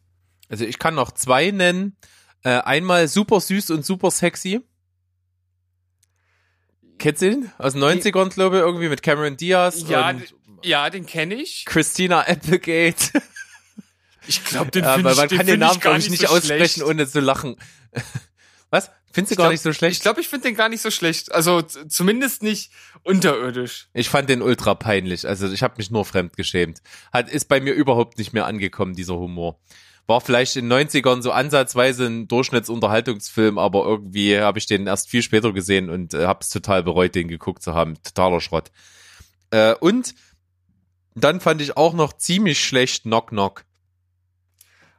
Also ich kann noch zwei nennen. Äh, einmal super süß und super sexy. Kennst du den? Aus den 90ern, glaube ich, irgendwie mit Cameron Diaz Ja, und Ja, den kenne ich. Christina Applegate. Ich glaube, den Ja, finde weil ich, man den kann den find Namen, glaube ich, nicht so aussprechen, schlecht. ohne zu lachen. Was? Findest du gar glaub- nicht so schlecht? Ich glaube, ich finde den gar nicht so schlecht. Also zumindest nicht unterirdisch. Ich fand den ultra peinlich. Also ich habe mich nur fremd geschämt. Hat ist bei mir überhaupt nicht mehr angekommen dieser Humor. War vielleicht in den 90ern so ansatzweise ein Durchschnittsunterhaltungsfilm, aber irgendwie habe ich den erst viel später gesehen und äh, habe es total bereut, den geguckt zu haben. Totaler Schrott. Äh, und dann fand ich auch noch ziemlich schlecht Knock Knock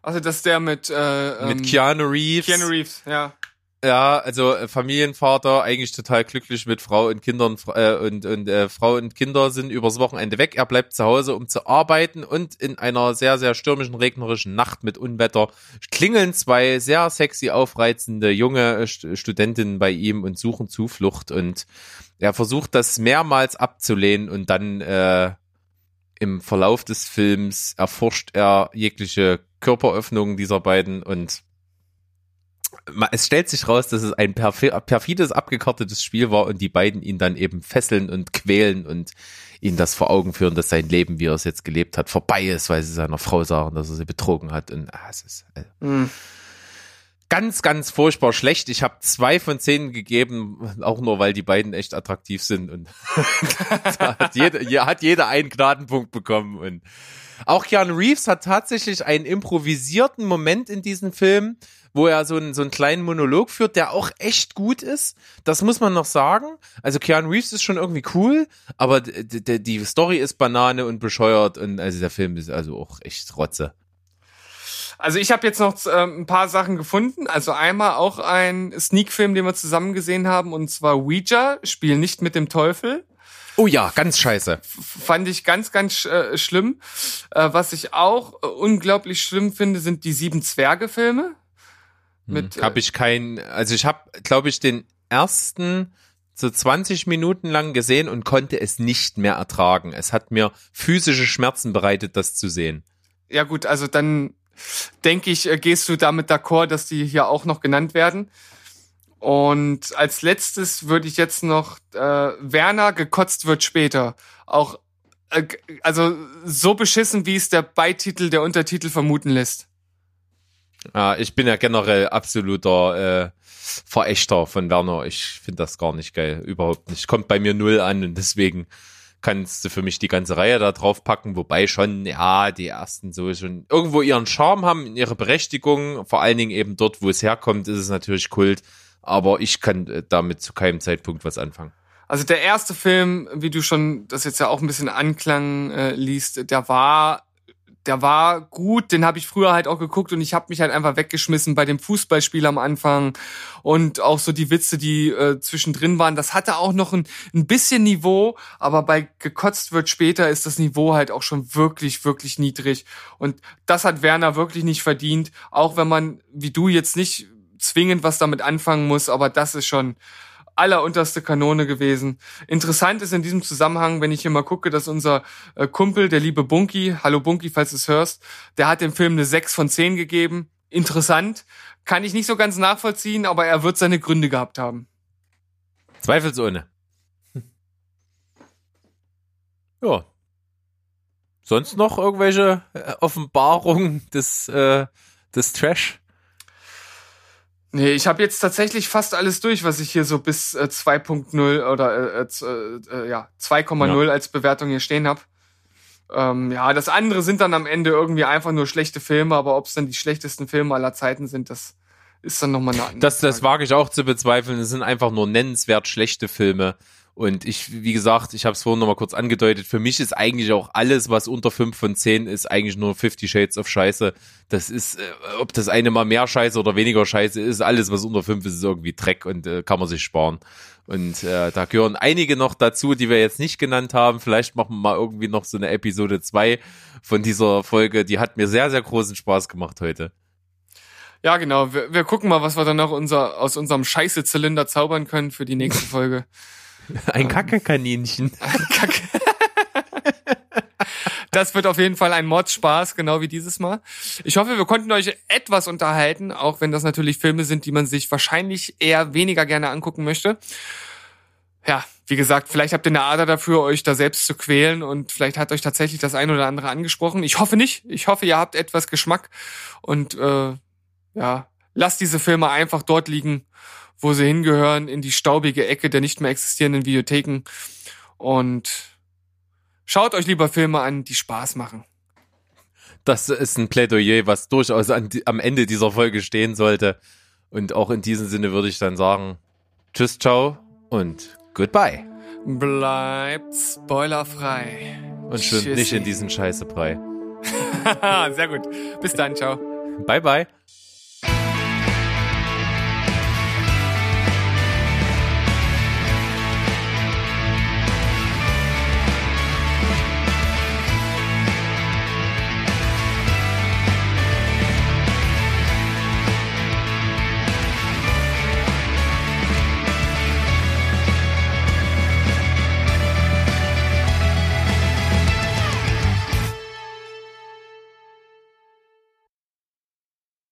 Also das ist der mit äh, mit ähm, Keanu Reeves. Keanu Reeves, ja. Ja, also äh, Familienvater, eigentlich total glücklich mit Frau und Kindern äh, und, und äh, Frau und Kinder sind übers Wochenende weg. Er bleibt zu Hause, um zu arbeiten und in einer sehr, sehr stürmischen, regnerischen Nacht mit Unwetter klingeln zwei sehr sexy, aufreizende junge äh, St Studentinnen bei ihm und suchen Zuflucht und er versucht das mehrmals abzulehnen und dann äh, im Verlauf des Films erforscht er jegliche Körperöffnungen dieser beiden und es stellt sich raus, dass es ein perfi- perfides, abgekartetes Spiel war und die beiden ihn dann eben fesseln und quälen und ihn das vor Augen führen, dass sein Leben, wie er es jetzt gelebt hat, vorbei ist, weil sie seiner Frau sagen, dass er sie betrogen hat. Und ah, es ist äh, Hm. ganz, ganz furchtbar schlecht. Ich habe zwei von zehn gegeben, auch nur, weil die beiden echt attraktiv sind. Und hat jeder, hat jeder einen Gnadenpunkt bekommen. Und auch Keanu Reeves hat tatsächlich einen improvisierten Moment in diesem Film, wo er so einen, so einen kleinen Monolog führt, der auch echt gut ist. Das muss man noch sagen. Also Keanu Reeves ist schon irgendwie cool, aber die Story ist Banane und bescheuert und also der Film ist also auch echt Rotze. Also ich habe jetzt noch ähm, ein paar Sachen gefunden. Also einmal auch ein Sneak-Film, den wir zusammen gesehen haben, und zwar Ouija, Spiel nicht mit dem Teufel. Oh ja, ganz scheiße. Fand ich ganz, ganz äh, schlimm. Äh, was ich auch äh, unglaublich schlimm finde, sind die Sieben Zwerge-Filme. Mit, Mit, habe ich keinen, also ich habe, glaube ich, den ersten so 20 Minuten lang gesehen und konnte es nicht mehr ertragen. Es hat mir physische Schmerzen bereitet, das zu sehen. Ja gut, also dann denke ich, äh, gehst du damit d'accord, dass die hier auch noch genannt werden. Und als letztes würde ich jetzt noch äh, Werner gekotzt wird später. Auch äh, also so beschissen, wie es der Beititel, der Untertitel vermuten lässt. Ja, ich bin ja generell absoluter äh, Verächter von Werner. Ich finde das gar nicht geil, überhaupt nicht. Kommt bei mir null an und deswegen kannst du für mich die ganze Reihe da drauf packen, wobei schon, ja, die ersten so schon irgendwo ihren Charme haben, ihre Berechtigung, vor allen Dingen eben dort, wo es herkommt, ist es natürlich Kult, aber ich kann äh, damit zu keinem Zeitpunkt was anfangen. Also der erste Film, wie du schon das jetzt ja auch ein bisschen anklang äh, liest, der war der war gut, den habe ich früher halt auch geguckt und ich habe mich halt einfach weggeschmissen bei dem Fußballspiel am Anfang und auch so die Witze, die äh, zwischendrin waren. Das hatte auch noch ein, ein bisschen Niveau, aber bei gekotzt wird später ist das Niveau halt auch schon wirklich, wirklich niedrig. Und das hat Werner wirklich nicht verdient, auch wenn man, wie du jetzt nicht zwingend was damit anfangen muss, aber das ist schon allerunterste Kanone gewesen. Interessant ist in diesem Zusammenhang, wenn ich hier mal gucke, dass unser äh, Kumpel, der liebe Bunky, hallo Bunky, falls du es hörst, der hat dem Film eine 6 von 10 gegeben. Interessant. Kann ich nicht so ganz nachvollziehen, aber er wird seine Gründe gehabt haben. Zweifelsohne. Ja. Sonst noch irgendwelche äh, Offenbarungen des, äh, des Trash? Nee, ich habe jetzt tatsächlich fast alles durch, was ich hier so bis äh, 2.0 oder äh, äh, äh, ja 2,0 Ja. als Bewertung hier stehen hab. Ähm, ja, das andere sind dann am Ende irgendwie einfach nur schlechte Filme, aber ob es dann die schlechtesten Filme aller Zeiten sind, das ist dann nochmal eine andere Das, das wage ich auch zu bezweifeln. Es sind einfach nur nennenswert schlechte Filme. Und ich, wie gesagt, ich habe es vorhin noch mal kurz angedeutet, für mich ist eigentlich auch alles, was unter 5 von 10 ist, eigentlich nur 50 Shades of Scheiße. Das ist, äh, ob das eine mal mehr Scheiße oder weniger Scheiße ist, alles, was unter 5 ist, ist irgendwie Dreck und äh, kann man sich sparen. Und äh, da gehören einige noch dazu, die wir jetzt nicht genannt haben. Vielleicht machen wir mal irgendwie noch so eine Episode 2 von dieser Folge. Die hat mir sehr, sehr großen Spaß gemacht heute. Ja, genau. Wir, wir gucken mal, was wir dann noch unser, aus unserem Scheiße-Zylinder zaubern können für die nächste Folge. Ein Kackekaninchen. Kacke. Das wird auf jeden Fall ein Mordspaß, genau wie dieses Mal. Ich hoffe, wir konnten euch etwas unterhalten, auch wenn das natürlich Filme sind, die man sich wahrscheinlich eher weniger gerne angucken möchte. Ja, wie gesagt, vielleicht habt ihr eine Ader dafür, euch da selbst zu quälen und vielleicht hat euch tatsächlich das ein oder andere angesprochen. Ich hoffe nicht. Ich hoffe, ihr habt etwas Geschmack und äh, ja, lasst diese Filme einfach dort liegen, wo sie hingehören, in die staubige Ecke der nicht mehr existierenden Videotheken. Und schaut euch lieber Filme an, die Spaß machen. Das ist ein Plädoyer, was durchaus die- am Ende dieser Folge stehen sollte. Und auch in diesem Sinne würde ich dann sagen, tschüss, ciao und goodbye. Bleibt spoilerfrei. Und schwimmt Tschüssi. nicht in diesen Scheißebrei. Sehr gut. Bis dann, ciao. Bye, bye.